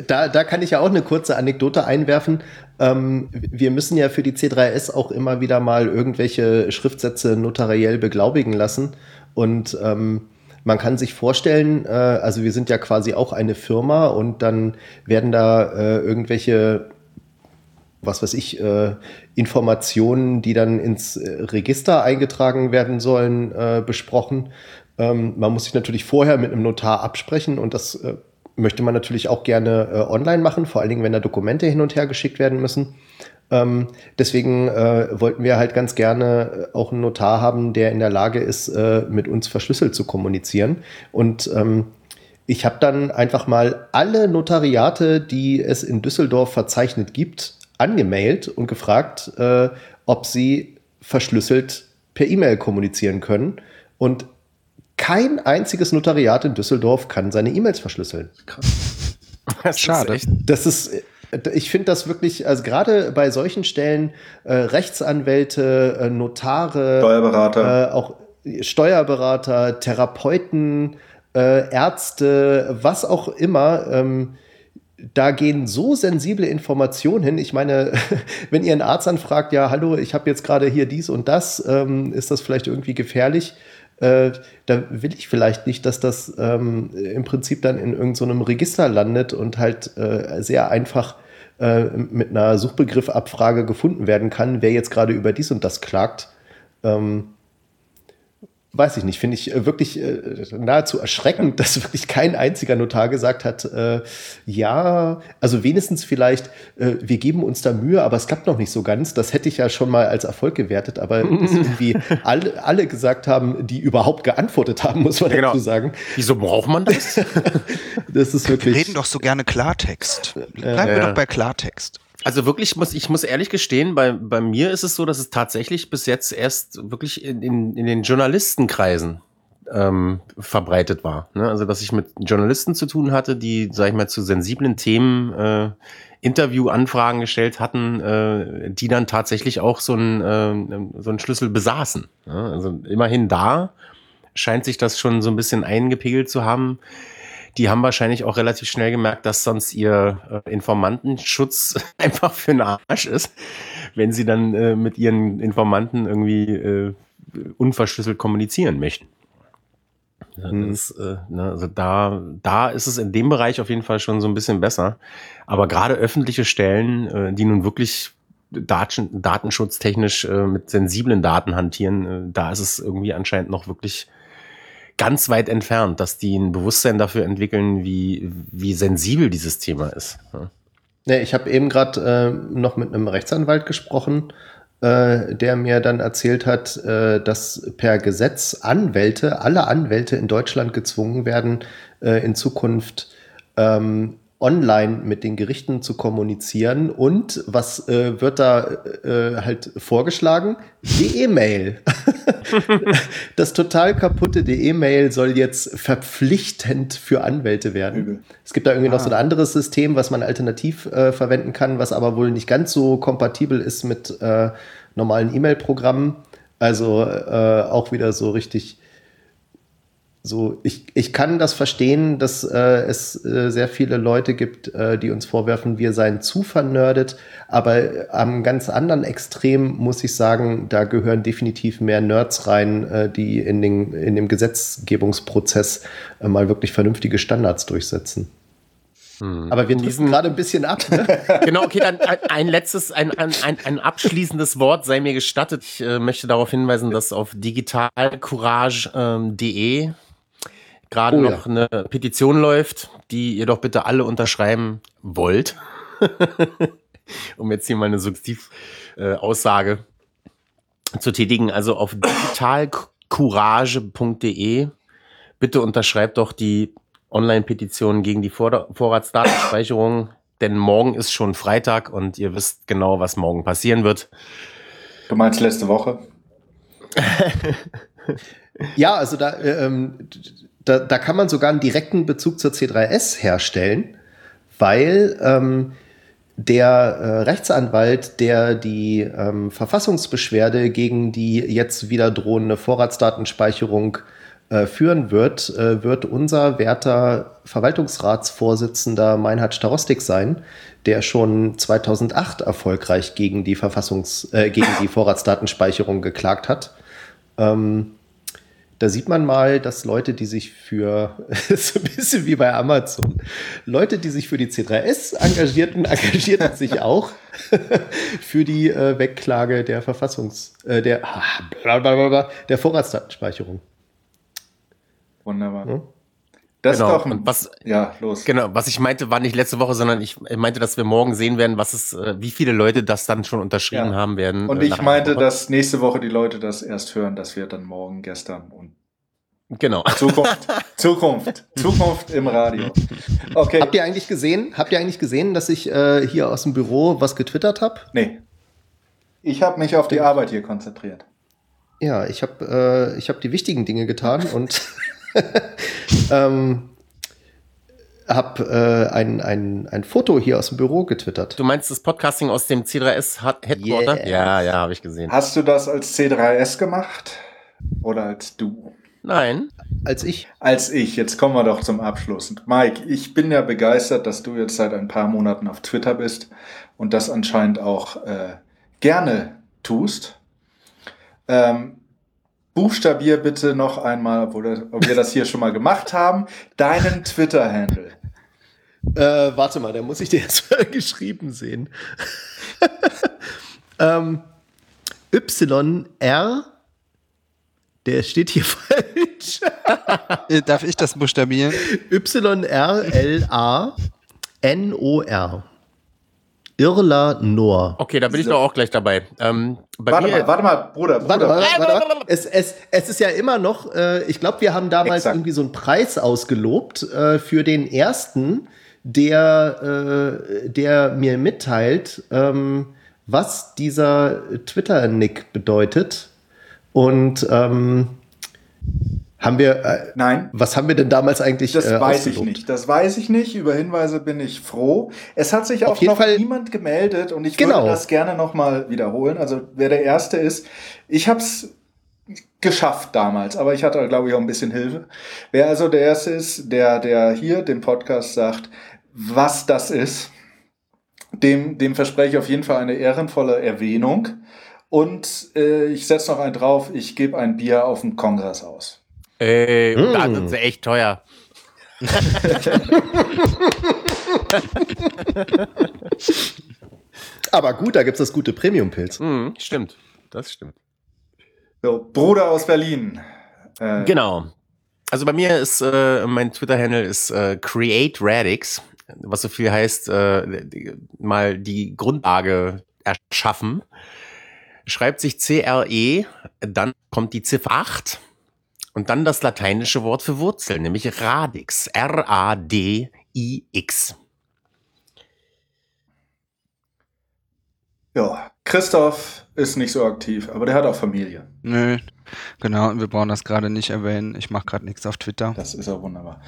E: Da, da kann ich ja auch eine kurze Anekdote einwerfen. Ähm, wir müssen ja für die C3S auch immer wieder mal irgendwelche Schriftsätze notariell beglaubigen lassen. Und ähm, man kann sich vorstellen, äh, also wir sind ja quasi auch eine Firma und dann werden da äh, irgendwelche, was weiß ich, äh, Informationen, die dann ins äh, Register eingetragen werden sollen, äh, besprochen. Ähm, man muss sich natürlich vorher mit einem Notar absprechen und das äh, möchte man natürlich auch gerne online machen, vor allen Dingen, wenn da Dokumente hin und her geschickt werden müssen. Ähm, deswegen äh, wollten wir halt ganz gerne äh, auch einen Notar haben, der in der Lage ist, äh, mit uns verschlüsselt zu kommunizieren. Und ähm, ich habe dann einfach mal alle Notariate, die es in Düsseldorf verzeichnet gibt, angemailt und gefragt, äh, ob sie verschlüsselt per E-Mail kommunizieren können. Und kein einziges Notariat in Düsseldorf kann seine E-Mails verschlüsseln.
B: Krass. Das Schade.
E: Das ist ich finde das wirklich, also gerade bei solchen Stellen, äh, Rechtsanwälte, äh, Notare,
D: Steuerberater,
E: äh, auch Steuerberater, Therapeuten, äh, Ärzte, was auch immer, ähm, da gehen so sensible Informationen hin. Ich meine, wenn ihr einen Arzt anfragt, ja, hallo, ich habe jetzt gerade hier dies und das, ähm, ist das vielleicht irgendwie gefährlich? Äh, da will ich vielleicht nicht, dass das ähm, im Prinzip dann in irgendeinem so Register landet und halt äh, sehr einfach äh, mit einer Suchbegriffabfrage gefunden werden kann, wer jetzt gerade über dies und das klagt. Ähm, weiß ich nicht, finde ich äh, wirklich äh, nahezu erschreckend, dass wirklich kein einziger Notar gesagt hat, äh, ja, also wenigstens vielleicht, äh, wir geben uns da Mühe, aber es klappt noch nicht so ganz. Das hätte ich ja schon mal als Erfolg gewertet, aber dass irgendwie alle, alle gesagt haben, die überhaupt geantwortet haben, muss man
B: Genau.
E: dazu sagen.
B: Wieso braucht man das?
E: Das ist
C: Wir
E: wirklich.
C: reden doch so gerne Klartext. Bleiben wir
B: Ja.
C: doch bei Klartext.
B: Also wirklich muss ich muss ehrlich gestehen, bei, bei mir ist es so, dass es tatsächlich bis jetzt erst wirklich in, in, in den Journalistenkreisen ähm, verbreitet war. Ne? Also dass ich mit Journalisten zu tun hatte, die, sag ich mal, zu sensiblen Themen äh, Interviewanfragen gestellt hatten, äh, die dann tatsächlich auch so einen äh, so einen Schlüssel besaßen. Ja? Also immerhin da scheint sich das schon so ein bisschen eingepegelt zu haben die haben wahrscheinlich auch relativ schnell gemerkt, dass sonst ihr äh, Informantenschutz einfach für den Arsch ist, wenn sie dann äh, mit ihren Informanten irgendwie äh, unverschlüsselt kommunizieren möchten. Ja,
E: Mhm.
B: das, äh, ne, also da, da ist es in dem Bereich auf jeden Fall schon so ein bisschen besser. Aber gerade öffentliche Stellen, äh, die nun wirklich Daten, datenschutztechnisch äh, mit sensiblen Daten hantieren, äh, da ist es irgendwie anscheinend noch wirklich ganz weit entfernt, dass die ein Bewusstsein dafür entwickeln, wie, wie sensibel dieses Thema ist. Ja.
E: Ich habe eben gerade äh, noch mit einem Rechtsanwalt gesprochen, äh, der mir dann erzählt hat, äh, dass per Gesetz Anwälte, alle Anwälte in Deutschland gezwungen werden, äh, in Zukunft ähm, online mit den Gerichten zu kommunizieren. Und was äh, wird da äh, halt vorgeschlagen? Die E-Mail. das total kaputte E-Mail soll jetzt verpflichtend für Anwälte werden.
D: Übel.
E: Es gibt da irgendwie noch so ein anderes System, was man alternativ äh, verwenden kann, was aber wohl nicht ganz so kompatibel ist mit äh, normalen E-Mail-Programmen. Also äh, auch wieder so richtig so, ich, ich kann das verstehen, dass äh, es äh, sehr viele Leute gibt, äh, die uns vorwerfen, wir seien zu vernördet. Aber äh, am ganz anderen Extrem muss ich sagen, da gehören definitiv mehr Nerds rein, äh, die in, den, in dem Gesetzgebungsprozess äh, mal wirklich vernünftige Standards durchsetzen. Aber wir driften gerade ein bisschen ab. Ne?
B: Genau, okay, dann ein, letztes, ein, ein, ein, ein abschließendes Wort sei mir gestattet. Ich äh, möchte darauf hinweisen, dass auf digitalcourage.de gerade
E: Oh ja.
B: noch eine Petition läuft, die ihr doch bitte alle unterschreiben wollt. um jetzt hier mal eine Suggestiv-Aussage zu tätigen. Also auf digitalcourage.de bitte unterschreibt doch die Online-Petition gegen die Vor Vorratsdatenspeicherung, denn morgen ist schon Freitag und ihr wisst genau, was morgen passieren wird.
D: Du meinst letzte Woche?
E: Ja, also da, äh, ähm, da, da kann man sogar einen direkten Bezug zur C3S herstellen, weil ähm, der äh, Rechtsanwalt, der die ähm, Verfassungsbeschwerde gegen die jetzt wieder drohende Vorratsdatenspeicherung äh, führen wird, äh, wird unser werter Verwaltungsratsvorsitzender Meinhard Starostik sein, der schon 2008 erfolgreich gegen die Verfassungs, äh, gegen die Vorratsdatenspeicherung geklagt hat. Ähm, da sieht man mal, dass Leute, die sich für, so ein bisschen wie bei Amazon, Leute, die sich für die C3S engagierten, engagierten sich auch für die äh, Wegklage der Verfassungs, äh, der, ah, der Vorratsdatenspeicherung.
D: Wunderbar.
E: Hm?
D: Das
B: Genau.
D: ist doch ein,
B: was-
D: ja, los.
B: Genau, was ich meinte, war nicht letzte Woche, sondern ich meinte, dass wir morgen sehen werden, was es, äh, wie viele Leute das dann schon unterschrieben
D: Ja.
B: haben werden.
D: Und
B: äh,
D: ich meinte,
B: Woche.
D: dass nächste Woche die Leute das erst hören, dass wir dann morgen, gestern und
B: Genau.
D: Zukunft, Zukunft, Zukunft im Radio. Okay.
E: Habt ihr eigentlich gesehen, habt ihr eigentlich gesehen, dass ich äh, hier aus dem Büro was getwittert habe?
D: Nee. Ich habe mich auf die Arbeit hier konzentriert.
E: Ja, ich habe äh, ich hab die wichtigen Dinge getan und ähm, habe äh, ein, ein, ein Foto hier aus dem Büro getwittert.
B: Du meinst das Podcasting aus dem C3S Head- Headquarter?
E: Yes.
B: Ja, ja, habe ich gesehen.
D: Hast du das als C3S gemacht? Oder als du?
B: Nein.
E: Als ich
D: Als ich. Jetzt kommen wir doch zum Abschluss. Mike, ich bin ja begeistert, dass du jetzt seit ein paar Monaten auf Twitter bist und das anscheinend auch äh, gerne tust. Ähm, buchstabier bitte noch einmal, obwohl wir das hier schon mal gemacht haben, deinen Twitter-Handle.
E: Äh, warte mal, da muss ich dir jetzt mal geschrieben sehen. ähm, YR der steht hier falsch.
C: Äh, Darf ich das buchstabieren?
E: Y-R-L-A-N-O-R. Irla Noor.
B: Okay, da bin ich doch auch gleich dabei. Ähm, bei
D: Warte
B: mir,
D: mal, warte mal, Bruder, Bruder.
E: Warte, warte, warte, warte. Es, es, es ist ja immer noch, äh, ich glaube, wir haben damals
D: Exakt.
E: irgendwie so einen Preis ausgelobt äh, für den ersten, der, äh, der mir mitteilt, ähm, was dieser Twitter-Nick bedeutet. Und ähm, haben wir, äh,
D: Nein.
E: was haben wir denn damals eigentlich
D: Das
E: äh,
D: weiß ich nicht. Das weiß ich nicht. Über Hinweise bin ich froh. Es hat sich auch noch
E: Fall-
D: niemand gemeldet und ich
E: Genau.
D: würde das gerne noch mal wiederholen. Also wer der Erste ist, ich habe es geschafft damals, aber ich hatte, glaube ich, auch ein bisschen Hilfe. Wer also der Erste ist, der, der hier dem Podcast sagt, was das ist, dem, dem verspreche ich auf jeden Fall eine ehrenvolle Erwähnung. Und äh, ich setze noch einen drauf, ich gebe ein Bier auf dem Kongress aus.
B: Ey,
E: Mm.
B: da sind sie echt teuer.
E: Aber gut, da gibt's das gute Premium-Pilz.
B: Mhm, stimmt, das stimmt.
D: So, Bruder aus Berlin. Äh,
B: Genau. Also bei mir ist äh, mein Twitter-Handle ist äh, Create Radix, was so viel heißt, äh, die, mal die Grundlage erschaffen. Schreibt sich C-R-E, dann kommt die Ziffer 8 und dann das lateinische Wort für Wurzel, nämlich Radix. R-A-D-I-X.
D: Ja, Christoph ist nicht so aktiv, aber der hat auch Familie.
C: Nö, genau, wir brauchen das gerade nicht erwähnen. Ich mache gerade nichts auf Twitter.
D: Das ist auch wunderbar.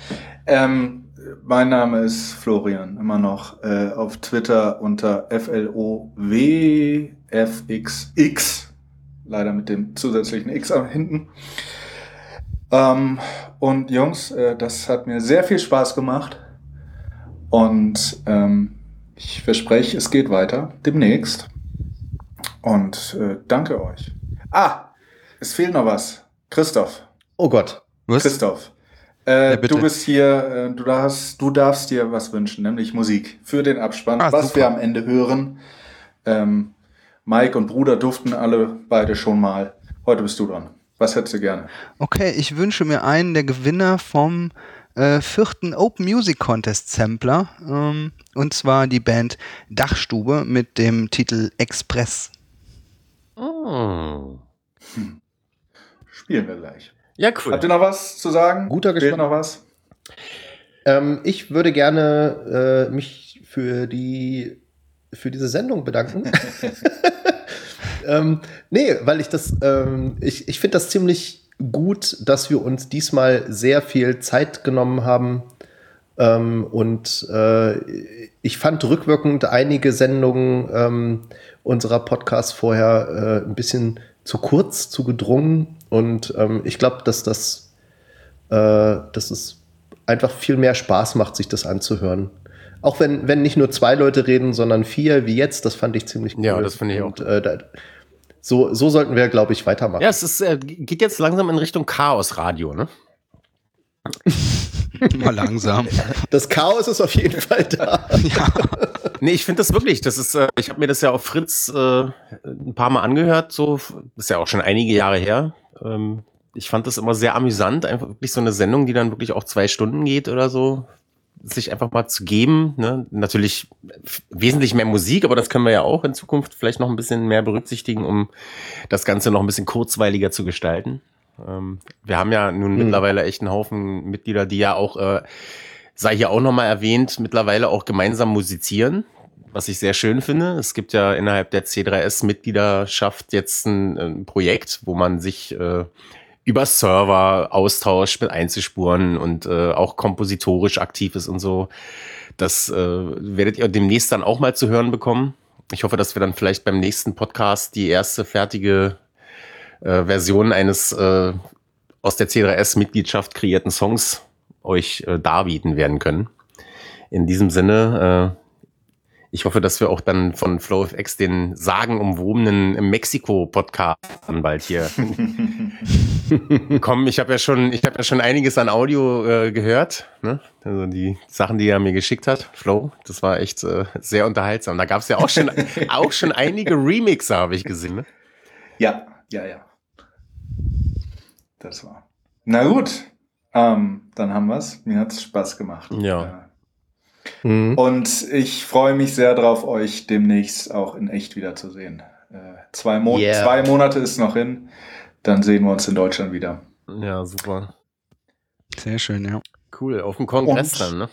D: Ähm, mein Name ist Florian, immer noch äh, auf Twitter unter FLOWFXX. Leider mit dem zusätzlichen X am hinten. Ähm, und Jungs, äh, das hat mir sehr viel Spaß gemacht. Und ähm, ich verspreche, es geht weiter demnächst. Und äh, danke euch. Ah, es fehlt noch was. Christoph.
E: Oh Gott.
C: Was?
D: Christoph, äh,
C: Ja,
D: du bist hier, äh, du, darfst, du darfst dir was wünschen, nämlich Musik für den Abspann,
C: Ah,
D: was
C: super.
D: wir am Ende hören. Ähm, Mike und Bruder durften alle beide schon mal. Heute bist du dran. Was hättest du gerne?
C: Okay, ich wünsche mir einen der Gewinner vom äh, vierten Open Music Contest Sampler. Ähm, und zwar die Band Dachstube mit dem Titel Express.
B: Oh.
D: Spielen wir gleich.
B: Ja, cool.
D: Habt ihr noch was zu sagen?
E: Guter Geschmack.
D: noch was?
E: Ähm, ich würde gerne äh, mich für die für diese Sendung bedanken. ähm, nee, weil ich das, ähm, ich, ich finde das ziemlich gut, dass wir uns diesmal sehr viel Zeit genommen haben. Ähm, und äh, ich fand rückwirkend einige Sendungen ähm, unserer Podcasts vorher äh, ein bisschen zu kurz, zu gedrungen. Und ähm, ich glaube, dass das, äh, dass es einfach viel mehr Spaß macht, sich das anzuhören. Auch wenn, wenn nicht nur zwei Leute reden, sondern vier, wie jetzt, das fand ich ziemlich cool.
B: Ja, das finde ich auch.
E: Und, äh, da, so, so sollten wir, glaube ich, weitermachen.
B: Ja, es ist, äh, geht jetzt langsam in Richtung Chaos-Radio, ne?
C: Mal langsam.
E: Das Chaos ist auf jeden Fall da.
B: Nee, ich finde das wirklich, das ist, äh, ich habe mir das ja auf Fritz äh, ein paar Mal angehört, so, das ist ja auch schon einige Jahre her. Ähm, ich fand das immer sehr amüsant, einfach wirklich so eine Sendung, die dann wirklich auch zwei Stunden geht oder so, sich einfach mal zu geben. Ne? Natürlich wesentlich mehr Musik, aber das können wir ja auch in Zukunft vielleicht noch ein bisschen mehr berücksichtigen, um das Ganze noch ein bisschen kurzweiliger zu gestalten. Ähm, wir haben ja nun mittlerweile echt einen Haufen Mitglieder, die ja auch äh, sei hier auch nochmal erwähnt, mittlerweile auch gemeinsam musizieren, was ich sehr schön finde. Es gibt ja innerhalb der C3S-Mitgliedschaft jetzt ein, ein Projekt, wo man sich äh, über Server austauscht mit Einzelspuren und äh, auch kompositorisch aktiv ist und so. Das äh, werdet ihr demnächst dann auch mal zu hören bekommen. Ich hoffe, dass wir dann vielleicht beim nächsten Podcast die erste fertige äh, Version eines äh, aus der C3S-Mitgliedschaft kreierten Songs euch äh, darbieten werden können. In diesem Sinne, äh, ich hoffe, dass wir auch dann von FlowFX den sagenumwobenen Mexiko-Podcast bald hier kommen. Ich habe ja schon, ich habe ja schon einiges an Audio äh, gehört. Ne? Also die Sachen, die er mir geschickt hat, Flow, das war echt äh, sehr unterhaltsam. Da gab es ja auch schon, auch schon einige Remixer, habe ich gesehen. Ne?
D: Ja, ja, ja. Das war. Na gut, ähm, dann haben wir's. Mir hat's Spaß gemacht.
B: Ja.
D: Äh,
E: Mhm.
D: Und ich freue mich sehr drauf, euch demnächst auch in echt wiederzusehen. Äh, zwei, Mo
E: Yeah.
D: zwei Monate ist noch hin, dann sehen wir uns in Deutschland wieder.
B: Ja, super.
C: Sehr schön, ja.
B: Cool. Auf dem Kongress
D: Und-
B: dann, ne?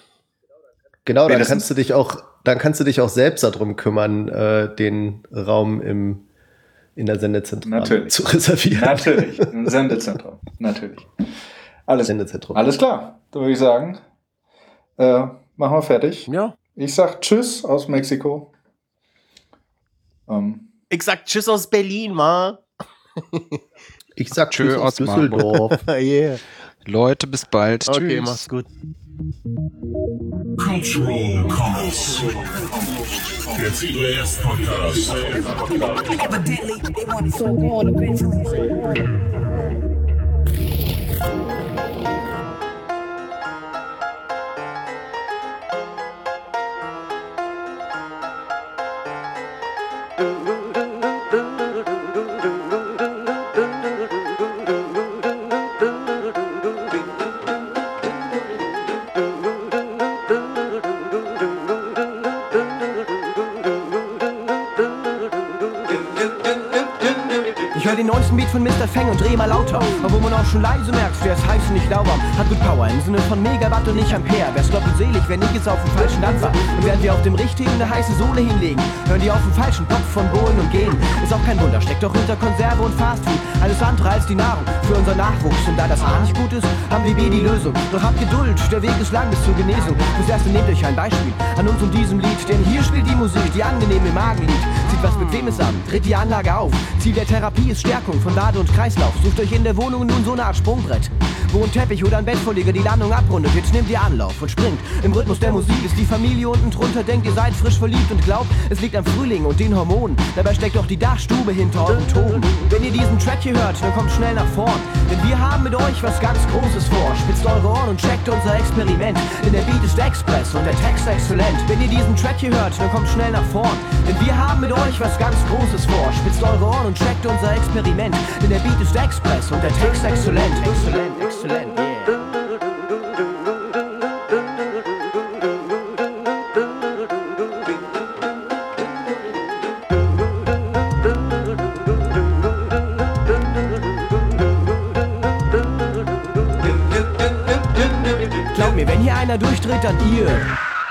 E: Genau, dann kannst du dich auch, dann kannst du dich auch selbst darum kümmern, äh, den Raum im, in der Sendezentrale
D: Natürlich.
E: zu reservieren.
D: Natürlich, im Sendezentrum. Natürlich. Alles,
E: Sendezentrum.
D: alles klar. Dann würde ich sagen, äh, machen wir fertig.
B: Ja.
D: Ich sag Tschüss aus Mexiko. Ähm,
B: Ich sag Tschüss aus Berlin, ma.
E: Ich sag
C: Tschö
E: Tschüss aus
C: Marburg.
E: Düsseldorf.
B: yeah.
C: Leute, bis bald.
B: Okay,
C: Tschüss.
B: mach's gut.
A: Cultural Comments. Der C3S Podcast.
G: Evidently, they want it so
H: Ich höre den neuesten Beat von Mr. Fang und dreh mal lauter. Obwohl man auch schon leise merkt, der ist heiß und nicht lauwarm. Hat gut Power im Sinne von Megawatt und nicht Ampere. Wär's doppelt selig, wenn ich es auf dem falschen Land war. Und während wir auf dem richtigen eine heiße Sohle hinlegen, hören die auf dem falschen Kopf von Bohlen und Gehen. Ist auch kein Wunder, steckt doch hinter Konserve und Fastfood. Alles andere als die Nahrung für unser Nachwuchs. Und da das A nicht gut ist, haben wir B die Lösung. Doch habt Geduld, der Weg ist lang bis zur Genesung. Fürs Erste nehmt euch ein Beispiel an uns und diesem Lied. Denn hier spielt die Musik, die angenehm im Magen liegt. Zieht was Bequemes an, dreht die Anlage auf. Ziel der Therapie ist Stärkung von Wade und Kreislauf. Sucht euch in der Wohnung nun so eine Art Sprungbrett. Wo ein Teppich oder ein Bettvorleger die Landung abrundet. Jetzt nehmt ihr Anlauf und springt. Im Rhythmus der Musik ist die Familie unten drunter. Denkt, ihr seid frisch verliebt und glaubt, es liegt am Frühling und den Hormonen. Dabei steckt auch die Dachstube hinter eurem Ton. Wenn ihr diesen Track hier hört, dann kommt schnell nach vorn. Denn wir haben mit euch was ganz Großes vor. Spitzt eure Ohren und checkt unser Experiment. Denn der Beat ist Express und der Text exzellent. Wenn ihr diesen Track hier hört, dann kommt schnell nach vorn. Denn wir haben mit euch was ganz Großes vor. Spitzt eure Ohren und checkt unser Experiment. Denn der Beat ist Express und der Text exzellent. Exzellent, exzellent, yeah. Glaub mir, wenn hier einer durchdreht, dann ihr.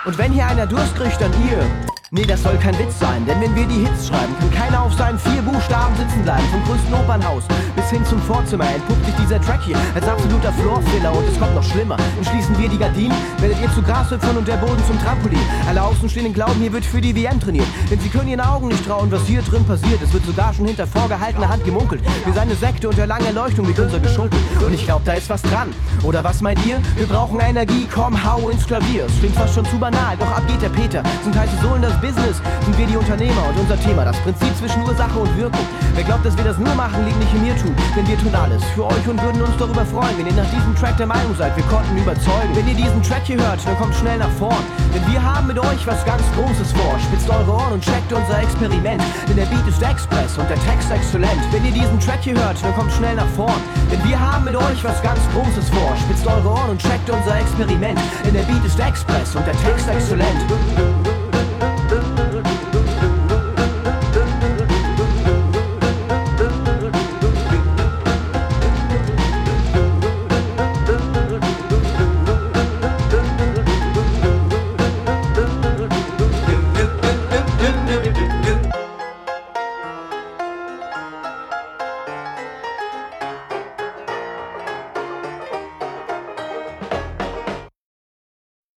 H: Und wenn hier einer Durst kriegt, dann ihr. Nee, das soll kein Witz sein, denn wenn wir die Hits schreiben, kann keiner auf seinen vier Buchstaben sitzen bleiben. Vom größten Opernhaus bis hin zum Vorzimmer entpuppt sich dieser Track hier als absoluter Floorfiller und es kommt noch schlimmer. Entschließen wir die Gardinen, werdet ihr zu Grashüpfern und der Boden zum Trampolin. Alle Außenstehenden glauben, hier wird für die WM trainiert, denn sie können ihren Augen nicht trauen, was hier drin passiert. Es wird sogar schon hinter vorgehaltener Hand gemunkelt. Wir seien eine Sekte unter langer Erleuchtung wie unser Geschunkel. Und ich glaub, da ist was dran. Oder was meint ihr? Wir brauchen Energie, komm, hau ins Klavier. Es klingt fast schon zu banal, doch ab geht der Peter. Sind heiße Sohlen das Business, sind wir die Unternehmer und unser Thema, das Prinzip zwischen Ursache und Wirkung. Wer glaubt, dass wir das nur machen, liegt nicht in mir tun, denn wir tun alles für euch und würden uns darüber freuen, wenn ihr nach diesem Track der Meinung seid, wir konnten überzeugen. Wenn ihr diesen Track hier hört, dann kommt schnell nach vorn, denn wir haben mit euch was ganz Großes vor. Spitzt eure Ohren und checkt unser Experiment, denn der Beat ist Express und der Text exzellent. Wenn ihr diesen Track hier hört, dann kommt schnell nach vorn, denn wir haben mit euch was ganz Großes vor. Spitzt eure Ohren und checkt unser Experiment, denn der Beat ist Express und der Text exzellent.